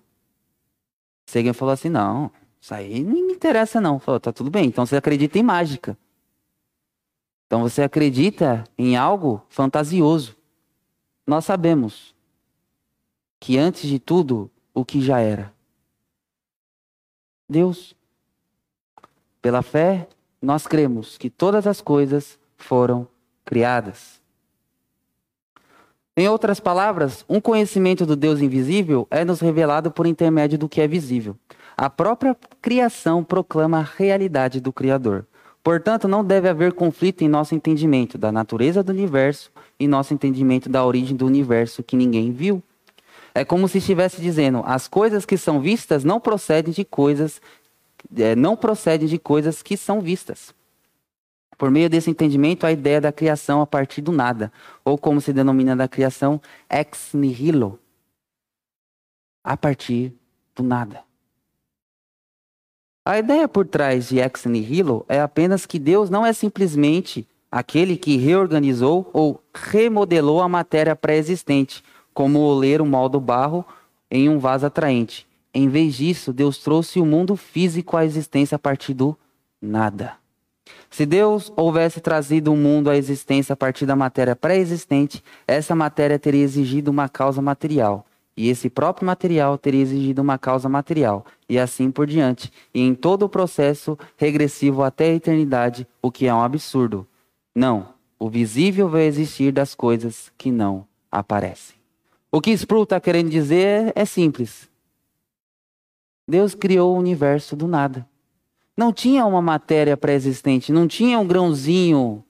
Sagan falou assim: não, isso aí não me interessa não. Falou, tá tudo bem, então você acredita em mágica. Então você acredita em algo fantasioso. Nós sabemos que antes de tudo, o que já era. Deus. Pela fé, nós cremos que todas as coisas foram criadas. Em outras palavras, um conhecimento do Deus invisível é nos revelado por intermédio do que é visível. A própria criação proclama a realidade do Criador. Portanto, não deve haver conflito em nosso entendimento da natureza do universo e nosso entendimento da origem do universo que ninguém viu. É como se estivesse dizendo: as coisas que são vistas não procedem de coisas, é, não procedem de coisas que são vistas. Por meio desse entendimento, a ideia da criação a partir do nada, ou como se denomina da criação, ex nihilo, a partir do nada. A ideia por trás de ex nihilo é apenas que Deus não é simplesmente aquele que reorganizou ou remodelou a matéria pré-existente, como ler um molde barro em um vaso atraente. Em vez disso, Deus trouxe o mundo físico à existência a partir do nada. Se Deus houvesse trazido o mundo à existência a partir da matéria pré-existente, essa matéria teria exigido uma causa material. E esse próprio material teria exigido uma causa material, e assim por diante, e em todo o processo regressivo até a eternidade, o que é um absurdo. Não, o visível vai existir das coisas que não aparecem. O que Sproul está querendo dizer é simples. Deus criou o universo do nada. Não tinha uma matéria pré-existente, não tinha um grãozinho,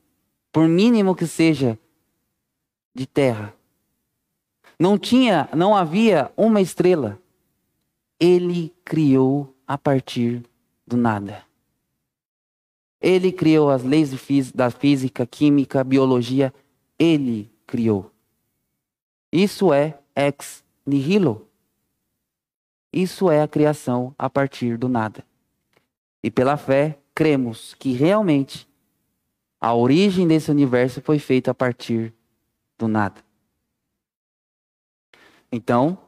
por mínimo que seja, de terra. Não tinha, não havia uma estrela. Ele criou a partir do nada. Ele criou as leis da física, química, biologia. Ele criou. Isso é ex nihilo. Isso é a criação a partir do nada. E pela fé, cremos que realmente a origem desse universo foi feita a partir do nada. Então,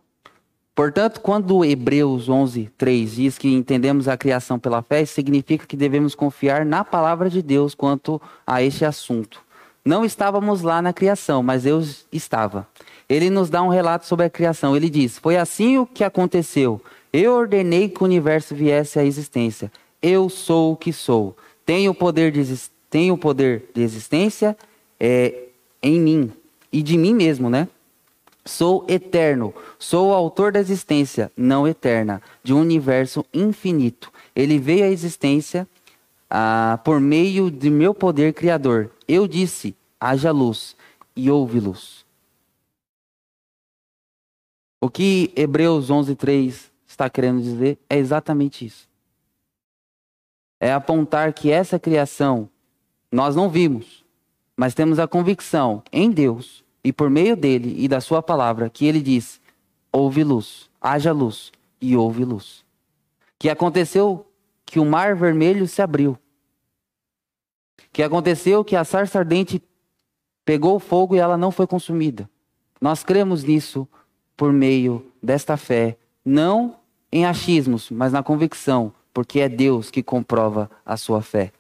portanto, quando Hebreus 11, 3 diz que entendemos a criação pela fé, significa que devemos confiar na palavra de Deus quanto a este assunto. Não estávamos lá na criação, mas Deus estava. Ele nos dá um relato sobre a criação. Ele diz: Foi assim o que aconteceu. Eu ordenei que o universo viesse à existência eu sou o que sou. Tenho o poder de, poder de existência é, em mim e de mim mesmo, né? Sou eterno, sou o autor da existência não eterna, de um universo infinito. Ele veio à existência ah, por meio de meu poder criador. Eu disse: haja luz, e houve luz. O que Hebreus 11:3 está querendo dizer é exatamente isso é apontar que essa criação nós não vimos, mas temos a convicção em Deus e por meio dele e da sua palavra que ele diz: houve luz, haja luz e houve luz. Que aconteceu que o mar vermelho se abriu. Que aconteceu que a sarça ardente pegou fogo e ela não foi consumida. Nós cremos nisso por meio desta fé, não em achismos, mas na convicção porque é Deus que comprova a sua fé.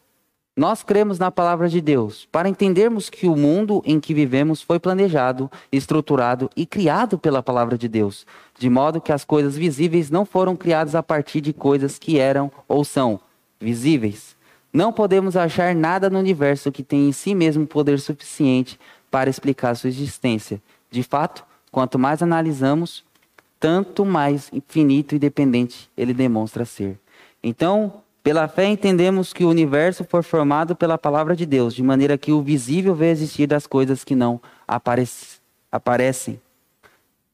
Nós cremos na palavra de Deus para entendermos que o mundo em que vivemos foi planejado, estruturado e criado pela palavra de Deus, de modo que as coisas visíveis não foram criadas a partir de coisas que eram ou são visíveis. Não podemos achar nada no universo que tenha em si mesmo poder suficiente para explicar sua existência. De fato, quanto mais analisamos, tanto mais infinito e dependente ele demonstra ser. Então, pela fé entendemos que o universo foi formado pela palavra de Deus, de maneira que o visível veio existir das coisas que não aparec aparecem.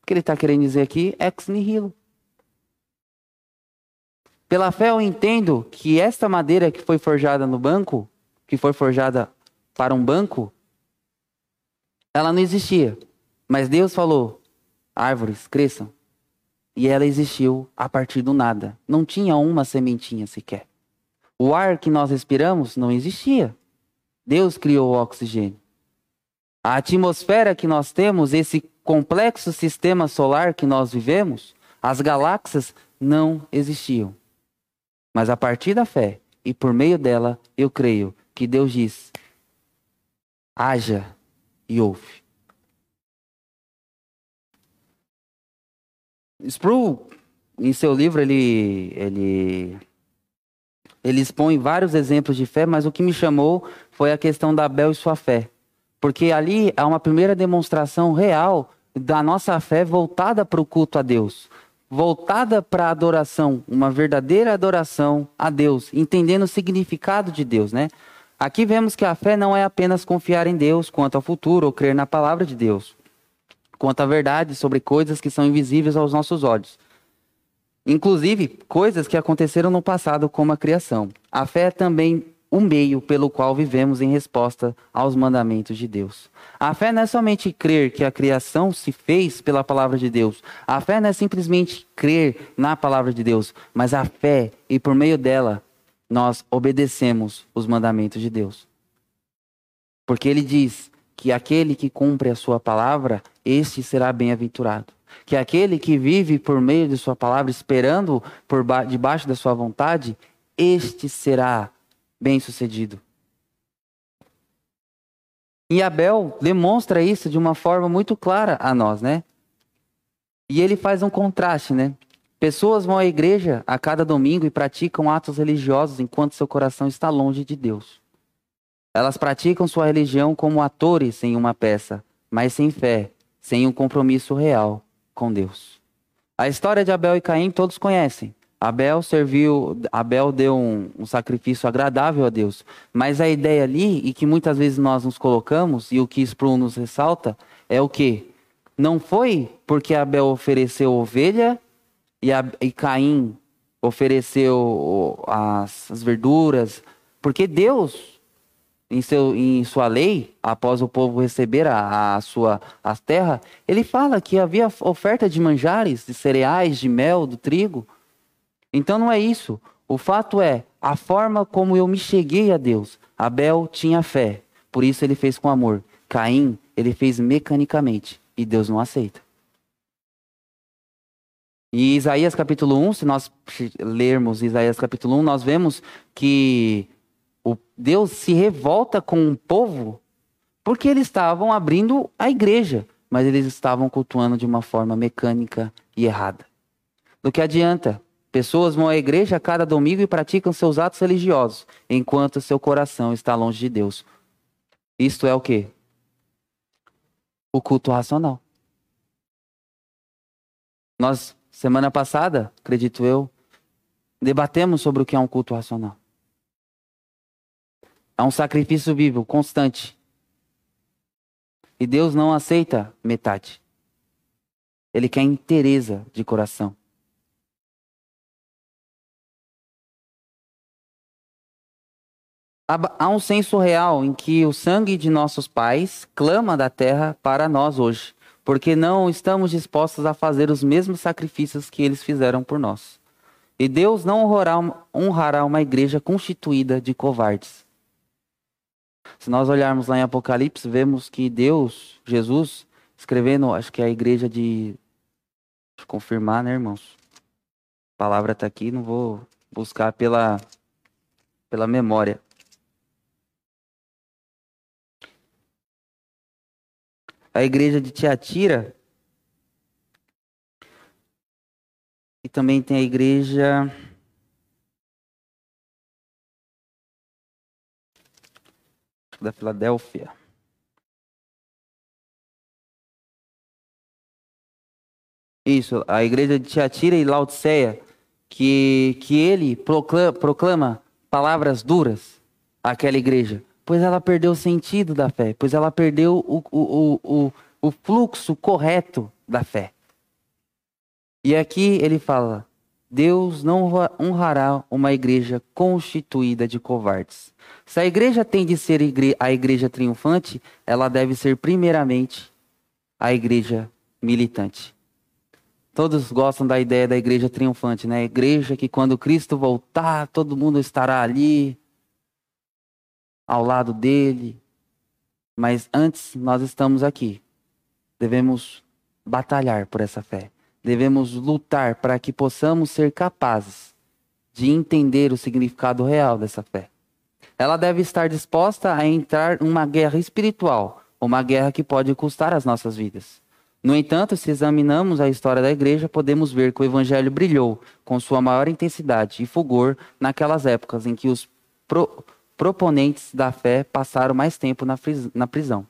O que ele está querendo dizer aqui? Ex nihilo. Pela fé eu entendo que esta madeira que foi forjada no banco, que foi forjada para um banco, ela não existia. Mas Deus falou: árvores cresçam. E ela existiu a partir do nada. Não tinha uma sementinha sequer. O ar que nós respiramos não existia. Deus criou o oxigênio. A atmosfera que nós temos, esse complexo sistema solar que nós vivemos, as galáxias não existiam. Mas a partir da fé e por meio dela, eu creio que Deus diz: haja e ouve. Sproul, em seu livro, ele, ele ele expõe vários exemplos de fé, mas o que me chamou foi a questão da Abel e sua fé. Porque ali há uma primeira demonstração real da nossa fé voltada para o culto a Deus, voltada para a adoração, uma verdadeira adoração a Deus, entendendo o significado de Deus, né? Aqui vemos que a fé não é apenas confiar em Deus quanto ao futuro ou crer na palavra de Deus, quanto à verdade sobre coisas que são invisíveis aos nossos olhos Inclusive, coisas que aconteceram no passado, como a criação. A fé é também o meio pelo qual vivemos em resposta aos mandamentos de Deus. A fé não é somente crer que a criação se fez pela palavra de Deus. A fé não é simplesmente crer na palavra de Deus, mas a fé, e por meio dela, nós obedecemos os mandamentos de Deus. Porque ele diz que aquele que cumpre a sua palavra, este será bem-aventurado que aquele que vive por meio de sua palavra, esperando por debaixo da sua vontade, este será bem-sucedido. E Abel demonstra isso de uma forma muito clara a nós, né? E ele faz um contraste, né? Pessoas vão à igreja a cada domingo e praticam atos religiosos enquanto seu coração está longe de Deus. Elas praticam sua religião como atores em uma peça, mas sem fé, sem um compromisso real com Deus. A história de Abel e Caim todos conhecem. Abel serviu, Abel deu um, um, sacrifício agradável a Deus. Mas a ideia ali, e que muitas vezes nós nos colocamos, e o que Sprum nos ressalta, é o que? Não foi porque Abel ofereceu ovelha e, a, e Caim ofereceu as, as verduras, porque Deus em, seu, em sua lei, após o povo receber a, a sua a terra, ele fala que havia oferta de manjares, de cereais, de mel, do trigo. Então não é isso. O fato é a forma como eu me cheguei a Deus. Abel tinha fé, por isso ele fez com amor. Caim, ele fez mecanicamente e Deus não aceita. Em Isaías capítulo 1, se nós lermos Isaías capítulo 1, nós vemos que Deus se revolta com o povo porque eles estavam abrindo a igreja, mas eles estavam cultuando de uma forma mecânica e errada. Do que adianta? Pessoas vão à igreja a cada domingo e praticam seus atos religiosos, enquanto seu coração está longe de Deus. Isto é o que? O culto racional. Nós, semana passada, acredito eu, debatemos sobre o que é um culto racional. É um sacrifício vivo, constante. E Deus não aceita metade. Ele quer inteireza de coração. Há um senso real em que o sangue de nossos pais clama da terra para nós hoje, porque não estamos dispostos a fazer os mesmos sacrifícios que eles fizeram por nós. E Deus não honrará uma igreja constituída de covardes. Se nós olharmos lá em Apocalipse, vemos que Deus, Jesus, escrevendo, acho que é a igreja de. Deixa eu confirmar, né, irmãos? A palavra está aqui, não vou buscar pela, pela memória. A igreja de Tiatira. E também tem a igreja da Filadélfia. Isso, a igreja de Tiatira e Laodiceia, que, que ele proclama, proclama palavras duras àquela igreja, pois ela perdeu o sentido da fé, pois ela perdeu o, o, o, o fluxo correto da fé. E aqui ele fala: Deus não honrará uma igreja constituída de covardes. Se a igreja tem de ser a igreja triunfante, ela deve ser primeiramente a igreja militante. Todos gostam da ideia da igreja triunfante, né? Igreja que quando Cristo voltar, todo mundo estará ali, ao lado dele. Mas antes, nós estamos aqui. Devemos batalhar por essa fé. Devemos lutar para que possamos ser capazes de entender o significado real dessa fé. Ela deve estar disposta a entrar numa guerra espiritual, uma guerra que pode custar as nossas vidas. No entanto, se examinamos a história da igreja, podemos ver que o evangelho brilhou com sua maior intensidade e fulgor naquelas épocas em que os pro proponentes da fé passaram mais tempo na, na prisão.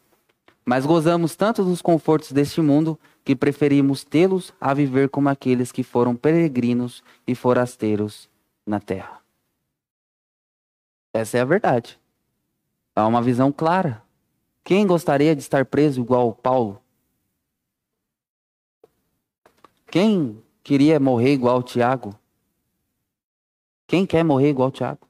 Mas gozamos tanto dos confortos deste mundo que preferimos tê-los a viver como aqueles que foram peregrinos e forasteiros na terra. Essa é a verdade. Há uma visão clara. Quem gostaria de estar preso igual Paulo? Quem queria morrer igual Tiago? Quem quer morrer igual Tiago?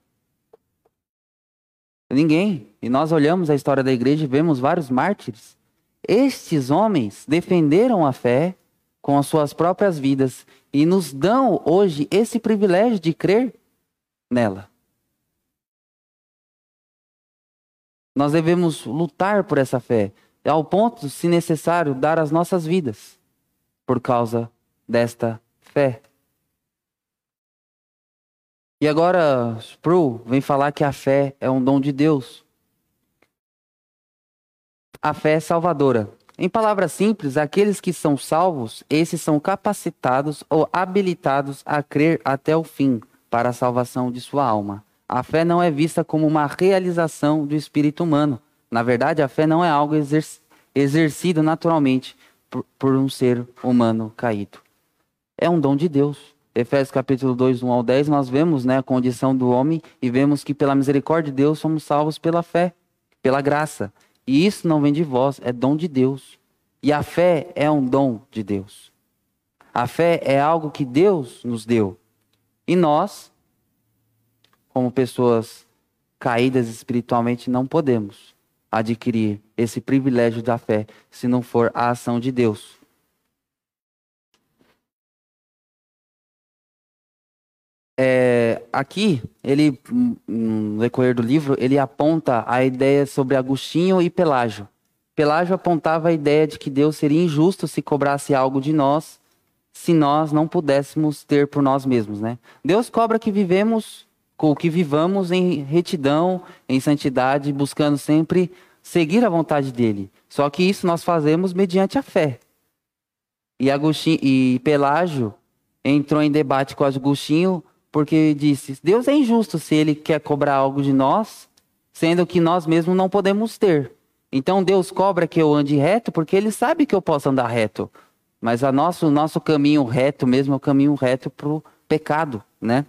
Ninguém. E nós olhamos a história da igreja e vemos vários mártires. Estes homens defenderam a fé com as suas próprias vidas e nos dão hoje esse privilégio de crer nela. Nós devemos lutar por essa fé, ao ponto, se necessário, dar as nossas vidas por causa desta fé. E agora, Spru vem falar que a fé é um dom de Deus. A fé é salvadora. Em palavras simples, aqueles que são salvos, esses são capacitados ou habilitados a crer até o fim para a salvação de sua alma. A fé não é vista como uma realização do espírito humano. Na verdade, a fé não é algo exer exercido naturalmente por, por um ser humano caído é um dom de Deus. Efésios capítulo 2, 1 ao 10, nós vemos né, a condição do homem e vemos que pela misericórdia de Deus somos salvos pela fé, pela graça. E isso não vem de vós, é dom de Deus. E a fé é um dom de Deus. A fé é algo que Deus nos deu. E nós, como pessoas caídas espiritualmente, não podemos adquirir esse privilégio da fé se não for a ação de Deus. É, aqui, ele, no decorrer do livro, ele aponta a ideia sobre Agostinho e Pelágio. Pelágio apontava a ideia de que Deus seria injusto se cobrasse algo de nós, se nós não pudéssemos ter por nós mesmos, né? Deus cobra que vivemos, que vivamos em retidão, em santidade, buscando sempre seguir a vontade dele. Só que isso nós fazemos mediante a fé. E Agostinho e Pelágio entrou em debate com Agostinho porque disse: Deus é injusto se ele quer cobrar algo de nós, sendo que nós mesmos não podemos ter. Então Deus cobra que eu ande reto porque ele sabe que eu posso andar reto. Mas a nosso, o nosso caminho reto mesmo é o caminho reto para o pecado, né?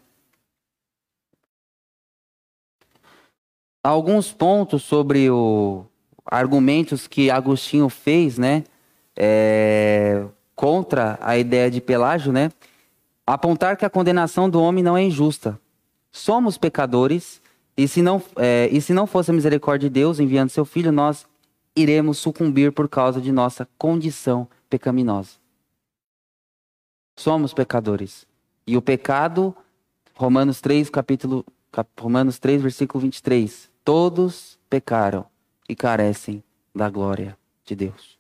Alguns pontos sobre o argumentos que Agostinho fez, né? É, contra a ideia de Pelágio, né? Apontar que a condenação do homem não é injusta. Somos pecadores, e se não, é, e se não fosse a misericórdia de Deus enviando seu filho, nós iremos sucumbir por causa de nossa condição pecaminosa. Somos pecadores. E o pecado, Romanos 3, capítulo, Romanos 3, versículo 23. Todos pecaram e carecem da glória de Deus.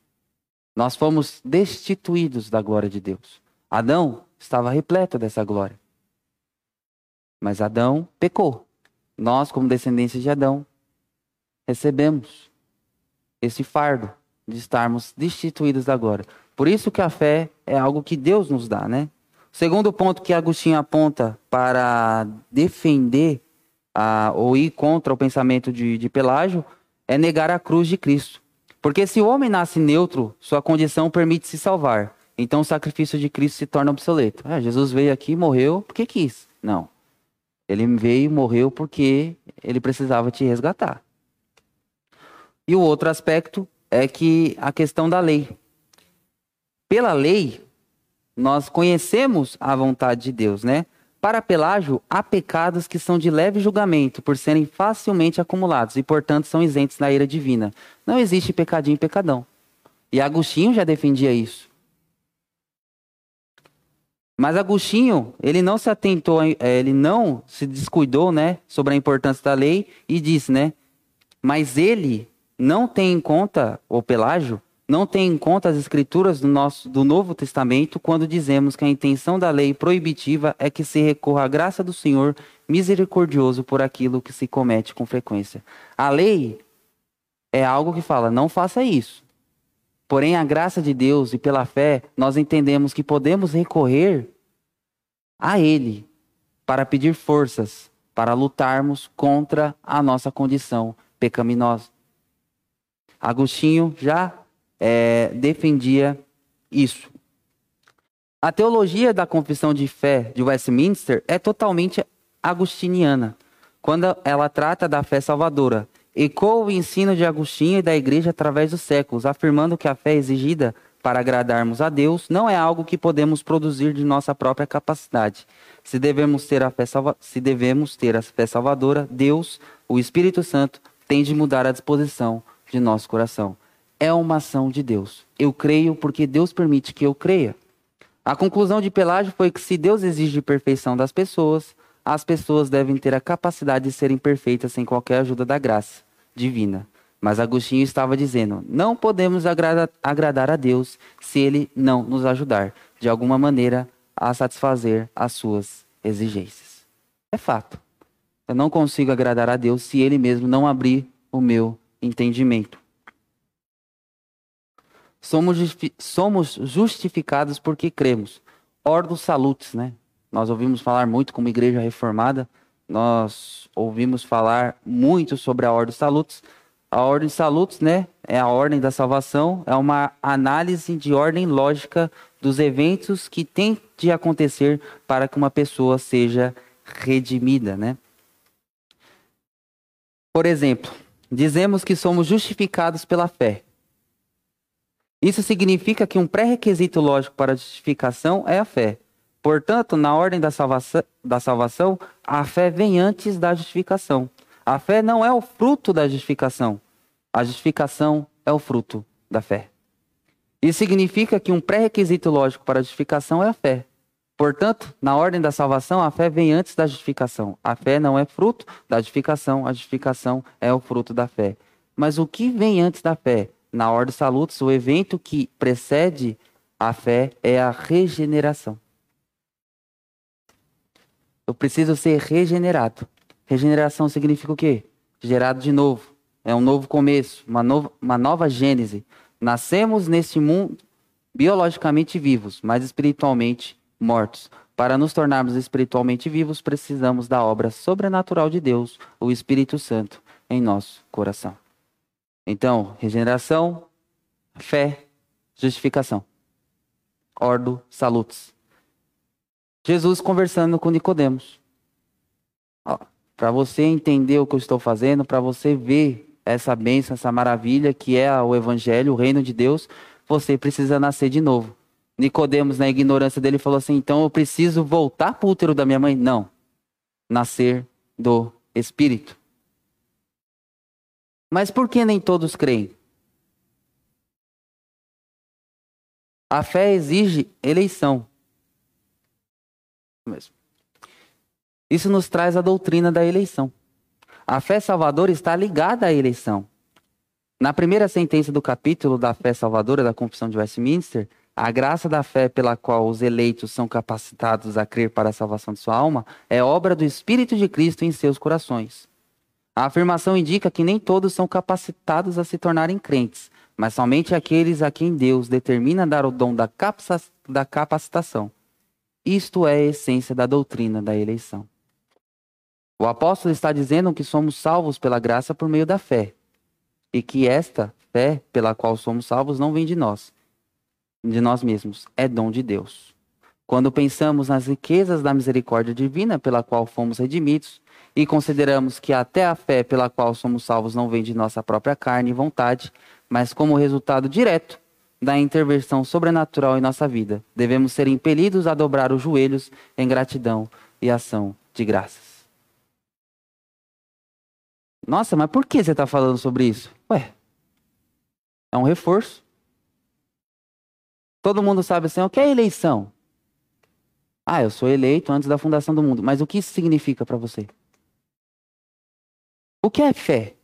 Nós fomos destituídos da glória de Deus. Adão estava repleto dessa glória. Mas Adão pecou. Nós, como descendência de Adão, recebemos esse fardo de estarmos destituídos da glória. Por isso que a fé é algo que Deus nos dá, né? O segundo ponto que Agostinho aponta para defender a, ou ir contra o pensamento de, de Pelágio é negar a cruz de Cristo. Porque se o homem nasce neutro, sua condição permite se salvar. Então o sacrifício de Cristo se torna obsoleto. Ah, Jesus veio aqui e morreu porque quis. Não. Ele veio e morreu porque ele precisava te resgatar. E o outro aspecto é que a questão da lei. Pela lei, nós conhecemos a vontade de Deus, né? Para Pelágio, há pecados que são de leve julgamento, por serem facilmente acumulados e, portanto, são isentos da ira divina. Não existe pecadinho e pecadão. E Agostinho já defendia isso. Mas Agostinho, ele não se atentou, eh, ele não se descuidou, né, sobre a importância da lei e disse, né, mas ele não tem em conta, o Pelágio, não tem em conta as escrituras do, nosso, do Novo Testamento quando dizemos que a intenção da lei proibitiva é que se recorra à graça do Senhor misericordioso por aquilo que se comete com frequência. A lei é algo que fala, não faça isso. Porém, a graça de Deus e pela fé, nós entendemos que podemos recorrer a Ele para pedir forças para lutarmos contra a nossa condição pecaminosa. Agostinho já é, defendia isso. A teologia da confissão de fé de Westminster é totalmente agustiniana, quando ela trata da fé salvadora. Ecoa o ensino de Agostinho e da igreja através dos séculos, afirmando que a fé exigida para agradarmos a Deus não é algo que podemos produzir de nossa própria capacidade. Se devemos ter a fé, salva... Se devemos ter a fé salvadora, Deus, o Espírito Santo, tem de mudar a disposição de nosso coração é uma ação de Deus. Eu creio porque Deus permite que eu creia. A conclusão de Pelágio foi que se Deus exige perfeição das pessoas, as pessoas devem ter a capacidade de serem perfeitas sem qualquer ajuda da graça divina. Mas Agostinho estava dizendo: não podemos agrada agradar a Deus se ele não nos ajudar, de alguma maneira, a satisfazer as suas exigências. É fato. Eu não consigo agradar a Deus se ele mesmo não abrir o meu entendimento. Somos, justificados porque cremos. Ordo salutis, né? Nós ouvimos falar muito como igreja reformada, nós ouvimos falar muito sobre a Ordo Salutis. A Ordem Salutis, né, é a ordem da salvação, é uma análise de ordem lógica dos eventos que tem de acontecer para que uma pessoa seja redimida, né? Por exemplo, dizemos que somos justificados pela fé. Isso significa que um pré-requisito lógico para a justificação é a fé. Portanto, na ordem da salvação, da salvação, a fé vem antes da justificação. A fé não é o fruto da justificação. A justificação é o fruto da fé. Isso significa que um pré-requisito lógico para a justificação é a fé. Portanto, na ordem da salvação, a fé vem antes da justificação. A fé não é fruto da justificação, a justificação é o fruto da fé. Mas o que vem antes da fé? na Ordem Salutis, o evento que precede a fé é a regeneração. Eu preciso ser regenerado. Regeneração significa o quê? Gerado de novo. É um novo começo, uma nova, uma nova gênese. Nascemos neste mundo biologicamente vivos, mas espiritualmente mortos. Para nos tornarmos espiritualmente vivos, precisamos da obra sobrenatural de Deus, o Espírito Santo, em nosso coração. Então, regeneração, fé, justificação. Ordo salutis. Jesus conversando com Nicodemos. Para você entender o que eu estou fazendo, para você ver essa bênção, essa maravilha que é o evangelho, o reino de Deus, você precisa nascer de novo. Nicodemos, na ignorância dele, falou assim: "Então eu preciso voltar para o útero da minha mãe?" Não. Nascer do espírito. Mas por que nem todos creem? A fé exige eleição. Isso nos traz a doutrina da eleição. A fé salvadora está ligada à eleição. Na primeira sentença do capítulo da fé salvadora da Confissão de Westminster, a graça da fé pela qual os eleitos são capacitados a crer para a salvação de sua alma é obra do Espírito de Cristo em seus corações. A afirmação indica que nem todos são capacitados a se tornarem crentes, mas somente aqueles a quem Deus determina dar o dom da capacitação. Isto é a essência da doutrina da eleição. O apóstolo está dizendo que somos salvos pela graça por meio da fé, e que esta fé pela qual somos salvos não vem de nós, de nós mesmos, é dom de Deus. Quando pensamos nas riquezas da misericórdia divina pela qual fomos redimidos, e consideramos que até a fé pela qual somos salvos não vem de nossa própria carne e vontade, mas como resultado direto da intervenção sobrenatural em nossa vida, devemos ser impelidos a dobrar os joelhos em gratidão e ação de graças. Nossa, mas por que você está falando sobre isso? Ué, é um reforço. Todo mundo sabe assim, o que é eleição? Ah, eu sou eleito antes da fundação do mundo. Mas o que isso significa para você? O que é fé?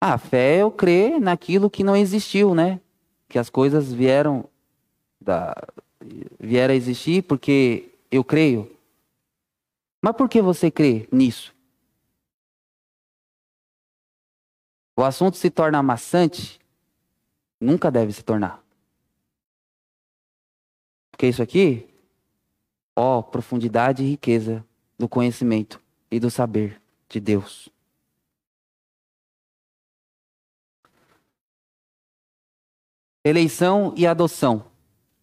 A fé é eu crer naquilo que não existiu, né? Que as coisas vieram da vieram a existir porque eu creio. Mas por que você crê nisso? O assunto se torna amassante? Nunca deve se tornar. Porque isso aqui, ó, profundidade e riqueza do conhecimento e do saber de Deus. Eleição e adoção.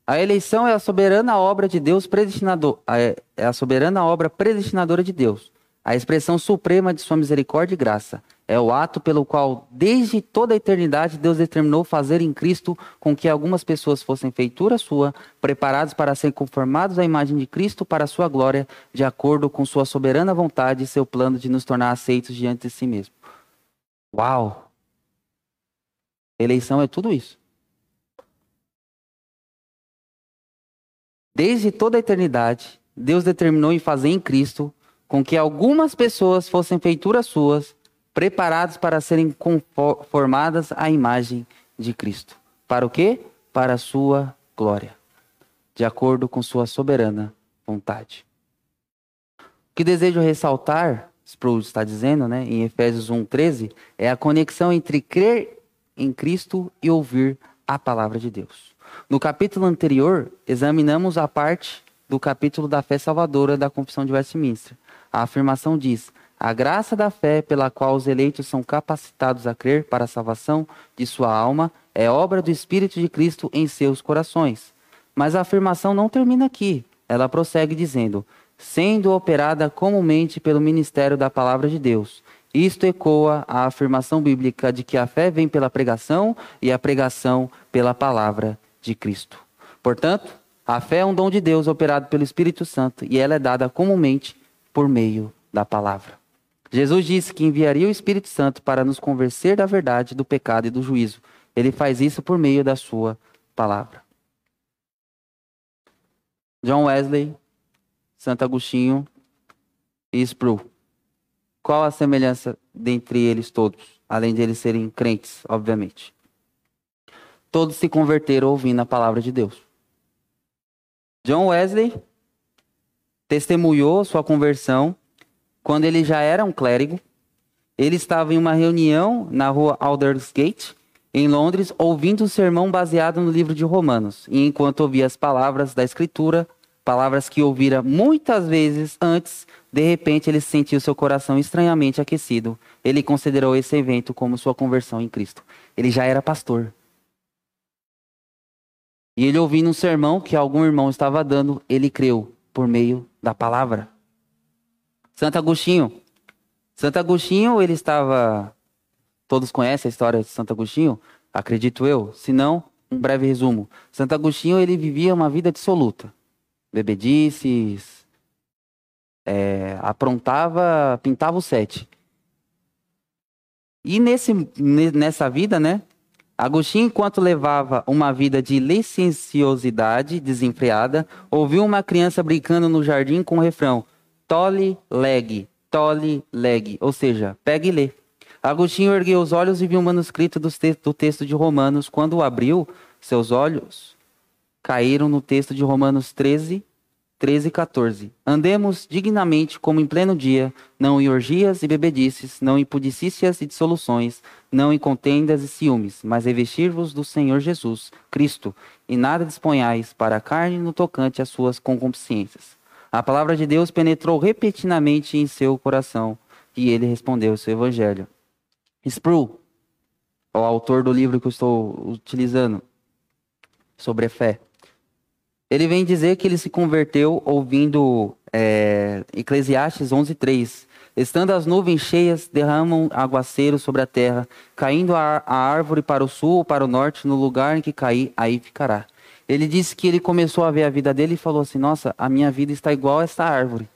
A eleição é a soberana obra de Deus predestinador, é a soberana obra predestinadora de Deus, a expressão suprema de sua misericórdia e graça. É o ato pelo qual, desde toda a eternidade, Deus determinou fazer em Cristo com que algumas pessoas fossem feitura sua, preparados para serem conformados à imagem de Cristo para a sua glória, de acordo com sua soberana vontade e seu plano de nos tornar aceitos diante de si mesmo. Uau! Eleição é tudo isso. Desde toda a eternidade, Deus determinou em fazer em Cristo com que algumas pessoas fossem feituras suas, preparados para serem conformadas à imagem de Cristo. Para o quê? Para a sua glória, de acordo com sua soberana vontade. O que desejo ressaltar, Sproul está dizendo, né, em Efésios 1:13, é a conexão entre crer em Cristo e ouvir a palavra de Deus. No capítulo anterior, examinamos a parte do capítulo da fé salvadora da Confissão de Westminster. A afirmação diz: a graça da fé pela qual os eleitos são capacitados a crer para a salvação de sua alma é obra do Espírito de Cristo em seus corações. Mas a afirmação não termina aqui. Ela prossegue dizendo: sendo operada comumente pelo ministério da palavra de Deus. Isto ecoa a afirmação bíblica de que a fé vem pela pregação e a pregação pela palavra de Cristo. Portanto, a fé é um dom de Deus operado pelo Espírito Santo e ela é dada comumente por meio da palavra. Jesus disse que enviaria o Espírito Santo para nos convencer da verdade, do pecado e do juízo. Ele faz isso por meio da sua palavra. John Wesley, Santo Agostinho e Sproul. Qual a semelhança dentre eles todos, além de eles serem crentes, obviamente? Todos se converteram ouvindo a palavra de Deus. John Wesley testemunhou sua conversão quando ele já era um clérigo, ele estava em uma reunião na rua Aldersgate, em Londres, ouvindo um sermão baseado no livro de Romanos. E enquanto ouvia as palavras da Escritura, palavras que ouvira muitas vezes antes, de repente ele sentiu seu coração estranhamente aquecido. Ele considerou esse evento como sua conversão em Cristo. Ele já era pastor. E ele ouvindo um sermão que algum irmão estava dando, ele creu por meio da palavra. Santo Agostinho. Santo Agostinho, ele estava. Todos conhecem a história de Santo Agostinho? Acredito eu. Se não, um breve resumo. Santo Agostinho, ele vivia uma vida dissoluta. Bebedices, é, aprontava, pintava o sete. E nesse, nessa vida, né? Agostinho, enquanto levava uma vida de licenciosidade desenfreada, ouviu uma criança brincando no jardim com o refrão: Tole leg, tole leg, ou seja, pegue e lê. Agostinho ergueu os olhos e viu o manuscrito do, te do texto de Romanos. Quando o abriu, seus olhos caíram no texto de Romanos 13, 13 e 14. Andemos dignamente como em pleno dia, não em orgias e bebedices, não em pudicícias e dissoluções, não em contendas e ciúmes, mas revestir-vos do Senhor Jesus, Cristo, e nada disponhais para a carne no tocante às suas concupiscências. A palavra de Deus penetrou repetidamente em seu coração, e ele respondeu o seu evangelho. Sproul, o autor do livro que eu estou utilizando, sobre a fé. Ele vem dizer que ele se converteu ouvindo é, Eclesiastes 11:3. Estando as nuvens cheias, derramam aguaceiro sobre a terra, caindo a, a árvore para o sul ou para o norte, no lugar em que cair, aí ficará. Ele disse que ele começou a ver a vida dele e falou assim: Nossa, a minha vida está igual a essa árvore,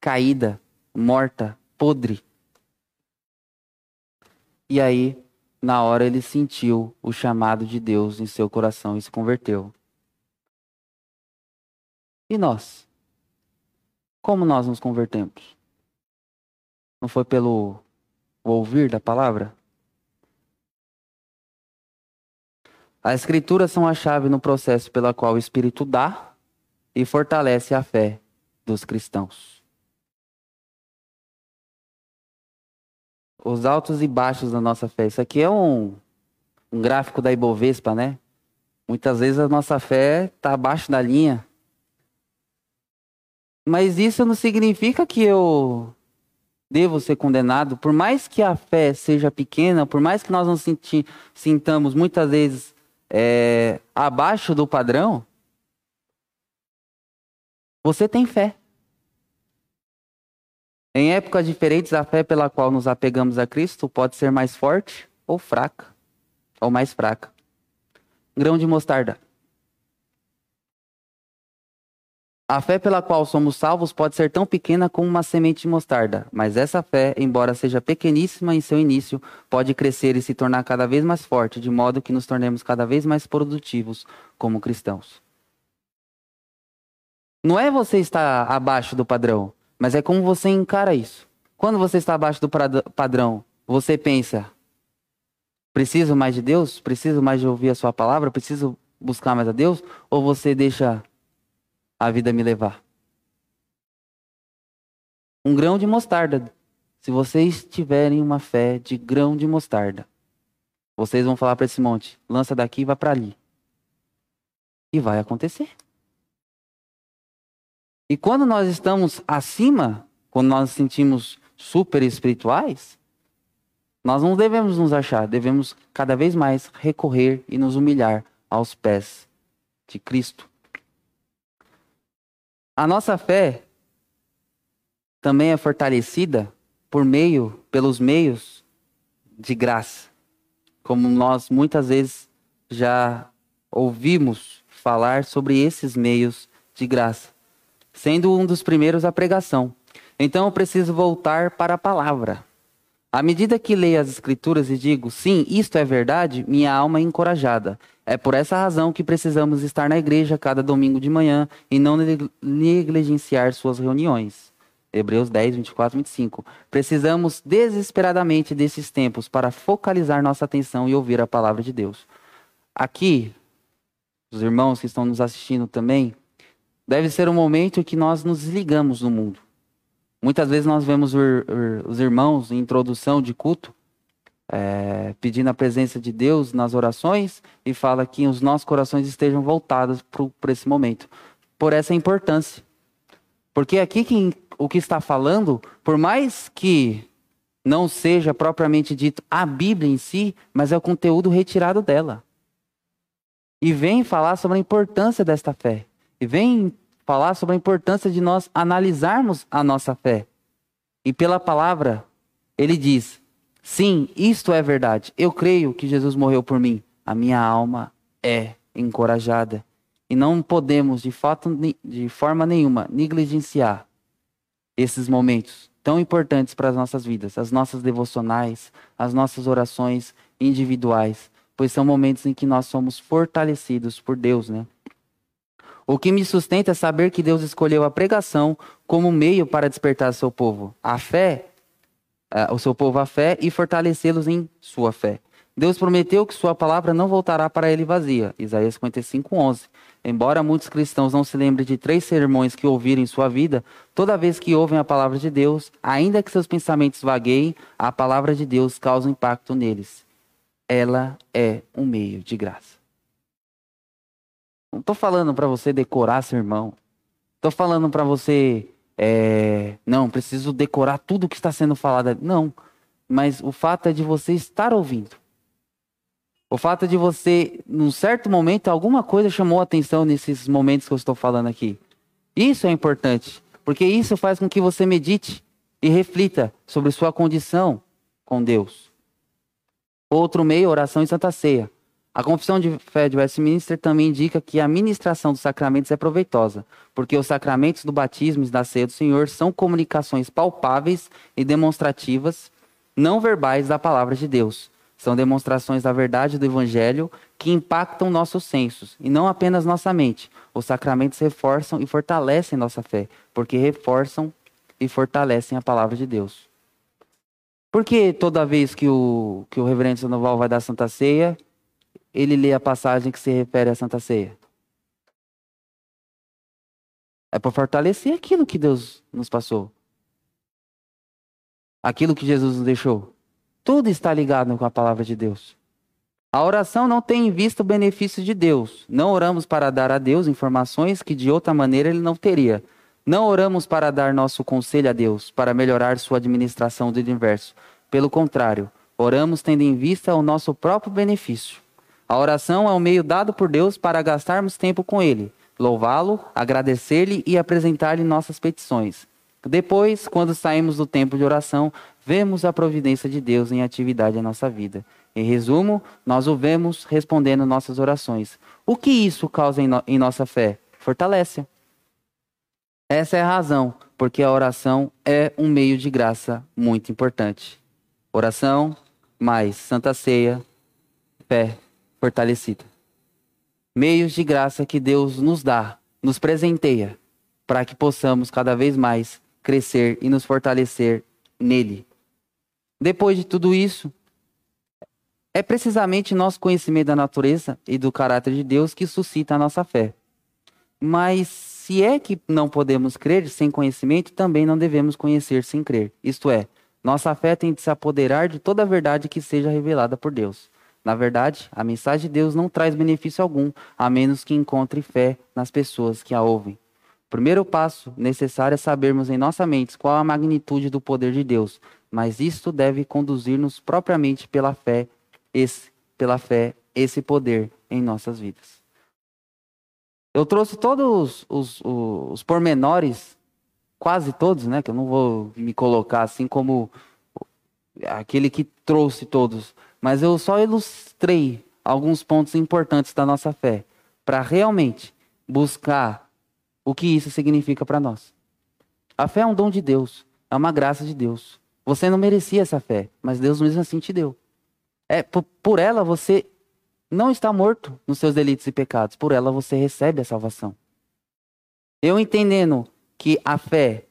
caída, morta, podre. E aí, na hora, ele sentiu o chamado de Deus em seu coração e se converteu. E nós? Como nós nos convertemos? Não foi pelo ouvir da palavra? As escrituras são a chave no processo pela qual o Espírito dá e fortalece a fé dos cristãos. Os altos e baixos da nossa fé. Isso aqui é um, um gráfico da Ibovespa, né? Muitas vezes a nossa fé está abaixo da linha. Mas isso não significa que eu devo ser condenado. Por mais que a fé seja pequena, por mais que nós nos sintamos muitas vezes é, abaixo do padrão, você tem fé. Em épocas diferentes, a fé pela qual nos apegamos a Cristo pode ser mais forte ou fraca, ou mais fraca. Grão de mostarda. A fé pela qual somos salvos pode ser tão pequena como uma semente de mostarda, mas essa fé, embora seja pequeníssima em seu início, pode crescer e se tornar cada vez mais forte, de modo que nos tornemos cada vez mais produtivos como cristãos. Não é você estar abaixo do padrão, mas é como você encara isso. Quando você está abaixo do padrão, você pensa: preciso mais de Deus? Preciso mais de ouvir a Sua palavra? Preciso buscar mais a Deus? Ou você deixa a vida me levar. Um grão de mostarda. Se vocês tiverem uma fé de grão de mostarda, vocês vão falar para esse monte: lança daqui e vai para ali. E vai acontecer. E quando nós estamos acima, quando nós nos sentimos super espirituais, nós não devemos nos achar, devemos cada vez mais recorrer e nos humilhar aos pés de Cristo. A nossa fé também é fortalecida por meio, pelos meios de graça, como nós muitas vezes já ouvimos falar sobre esses meios de graça, sendo um dos primeiros a pregação. Então eu preciso voltar para a palavra. À medida que leio as Escrituras e digo, sim, isto é verdade, minha alma é encorajada. É por essa razão que precisamos estar na igreja cada domingo de manhã e não negligenciar suas reuniões. Hebreus 10, 24, 25. Precisamos desesperadamente desses tempos para focalizar nossa atenção e ouvir a palavra de Deus. Aqui, os irmãos que estão nos assistindo também, deve ser um momento em que nós nos desligamos do mundo. Muitas vezes nós vemos os irmãos em introdução de culto é, pedindo a presença de Deus nas orações e fala que os nossos corações estejam voltados para esse momento, por essa importância. Porque aqui quem, o que está falando, por mais que não seja propriamente dito a Bíblia em si, mas é o conteúdo retirado dela. E vem falar sobre a importância desta fé. E vem falar sobre a importância de nós analisarmos a nossa fé. E pela palavra, ele diz: sim, isto é verdade. Eu creio que Jesus morreu por mim. A minha alma é encorajada. E não podemos, de, fato, de forma nenhuma, negligenciar esses momentos tão importantes para as nossas vidas, as nossas devocionais, as nossas orações individuais, pois são momentos em que nós somos fortalecidos por Deus, né? O que me sustenta é saber que Deus escolheu a pregação como meio para despertar seu povo, a fé, o seu povo à fé e fortalecê-los em sua fé. Deus prometeu que sua palavra não voltará para ele vazia. Isaías 55, 11. Embora muitos cristãos não se lembrem de três sermões que ouviram em sua vida, toda vez que ouvem a palavra de Deus, ainda que seus pensamentos vagueiem, a palavra de Deus causa impacto neles. Ela é um meio de graça. Não estou falando para você decorar sermão. Estou falando para você, é, não, preciso decorar tudo que está sendo falado. Não, mas o fato é de você estar ouvindo. O fato de você, num certo momento, alguma coisa chamou a atenção nesses momentos que eu estou falando aqui. Isso é importante, porque isso faz com que você medite e reflita sobre sua condição com Deus. Outro meio, oração e Santa Ceia. A confissão de fé de Westminster também indica que a ministração dos sacramentos é proveitosa, porque os sacramentos do batismo e da ceia do Senhor são comunicações palpáveis e demonstrativas, não verbais da palavra de Deus são demonstrações da verdade do Evangelho que impactam nossos sensos e não apenas nossa mente. Os sacramentos reforçam e fortalecem nossa fé, porque reforçam e fortalecem a palavra de Deus. Por que toda vez que o, que o reverendo Sandoval vai dar Santa Ceia, ele lê a passagem que se refere à Santa Ceia? É para fortalecer aquilo que Deus nos passou. Aquilo que Jesus nos deixou. Tudo está ligado com a palavra de Deus. A oração não tem em vista o benefício de Deus. Não oramos para dar a Deus informações que de outra maneira ele não teria. Não oramos para dar nosso conselho a Deus, para melhorar sua administração do universo. Pelo contrário, oramos tendo em vista o nosso próprio benefício. A oração é um meio dado por Deus para gastarmos tempo com Ele, louvá-lo, agradecer-lhe e apresentar-lhe nossas petições. Depois, quando saímos do tempo de oração, vemos a providência de Deus em atividade em nossa vida. Em resumo, nós o vemos respondendo nossas orações. O que isso causa em, no em nossa fé? Fortalece. Essa é a razão, porque a oração é um meio de graça muito importante. Oração mais Santa Ceia, fé fortalecida. Meios de graça que Deus nos dá, nos presenteia, para que possamos cada vez mais crescer e nos fortalecer nele. Depois de tudo isso, é precisamente nosso conhecimento da natureza e do caráter de Deus que suscita a nossa fé. Mas se é que não podemos crer sem conhecimento, também não devemos conhecer sem crer. Isto é, nossa fé tem de se apoderar de toda a verdade que seja revelada por Deus. Na verdade, a mensagem de Deus não traz benefício algum, a menos que encontre fé nas pessoas que a ouvem. O primeiro passo necessário é sabermos em nossa mente qual a magnitude do poder de Deus, mas isto deve conduzir-nos propriamente pela fé, esse, pela fé, esse poder em nossas vidas. Eu trouxe todos os, os, os pormenores, quase todos, né? Que eu não vou me colocar assim como aquele que trouxe todos, mas eu só ilustrei alguns pontos importantes da nossa fé para realmente buscar o que isso significa para nós. A fé é um dom de Deus, é uma graça de Deus. Você não merecia essa fé, mas Deus mesmo assim te deu. É por, ela você não está morto nos seus delitos e pecados, por ela você recebe a salvação. Eu entendendo que a fé,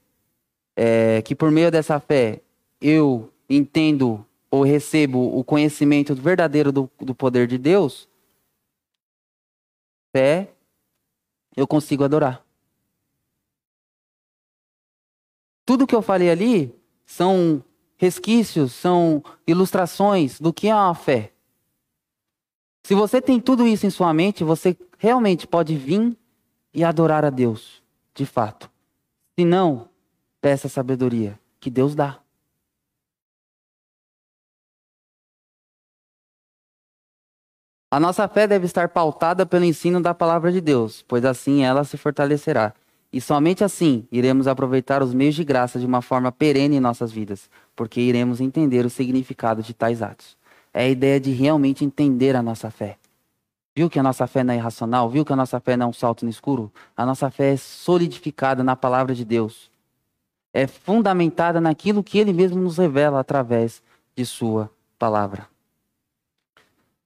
é, que por meio dessa fé eu entendo ou recebo o conhecimento verdadeiro do, do poder de Deus, fé, eu consigo adorar. Tudo que eu falei ali são resquícios, são ilustrações do que é a fé. Se você tem tudo isso em sua mente, você realmente pode vir e adorar a Deus, de fato. Se não, peça sabedoria que Deus dá. A nossa fé deve estar pautada pelo ensino da palavra de Deus, pois assim ela se fortalecerá. E somente assim iremos aproveitar os meios de graça de uma forma perene em nossas vidas, porque iremos entender o significado de tais atos. É a ideia de realmente entender a nossa fé. Viu que a nossa fé não é irracional? Viu que a nossa fé não é um salto no escuro? A nossa fé é solidificada na palavra de Deus. É fundamentada naquilo que Ele mesmo nos revela através de Sua palavra.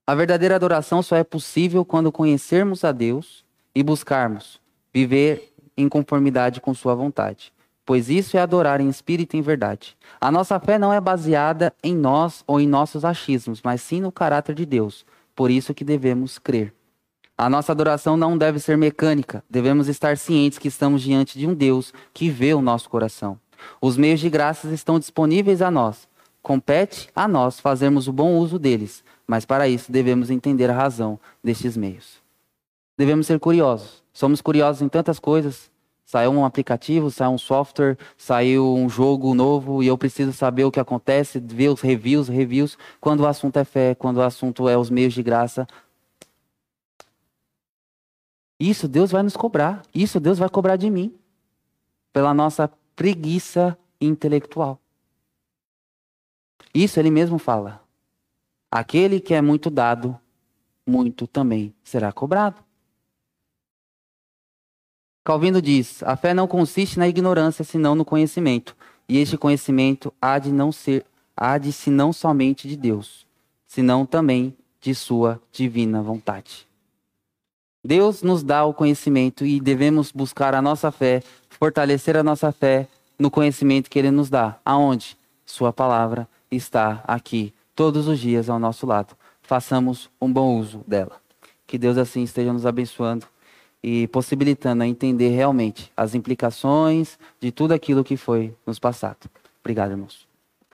A verdadeira adoração só é possível quando conhecermos a Deus e buscarmos viver em conformidade com Sua vontade. pois isso é adorar em espírito e em verdade. A nossa fé não é baseada em nós ou em nossos achismos, mas sim no caráter de Deus. Por isso que devemos crer. A nossa adoração não deve ser mecânica. Devemos estar cientes que estamos diante de um Deus que vê o nosso coração. Os meios de graças estão disponíveis a nós. Compete a nós fazermos o bom uso deles, mas para isso devemos entender a razão destes meios. Devemos ser curiosos. Somos curiosos em tantas coisas, Saiu um aplicativo, saiu um software, saiu um jogo novo e eu preciso saber o que acontece, ver os reviews, reviews. Quando o assunto é fé, quando o assunto é os meios de graça. Isso Deus vai nos cobrar. Isso Deus vai cobrar de mim. Pela nossa preguiça intelectual. Isso ele mesmo fala. Aquele que é muito dado, muito também será cobrado. Calvino diz: a fé não consiste na ignorância, senão no conhecimento. E este conhecimento há de não ser, há de se não somente de Deus, senão também de sua divina vontade. Deus nos dá o conhecimento e devemos buscar a nossa fé, fortalecer a nossa fé no conhecimento que ele nos dá. Aonde? Sua palavra está aqui todos os dias ao nosso lado. Façamos um bom uso dela. Que Deus assim esteja nos abençoando e possibilitando a entender realmente as implicações de tudo aquilo que foi nos passado. Obrigado, irmãos.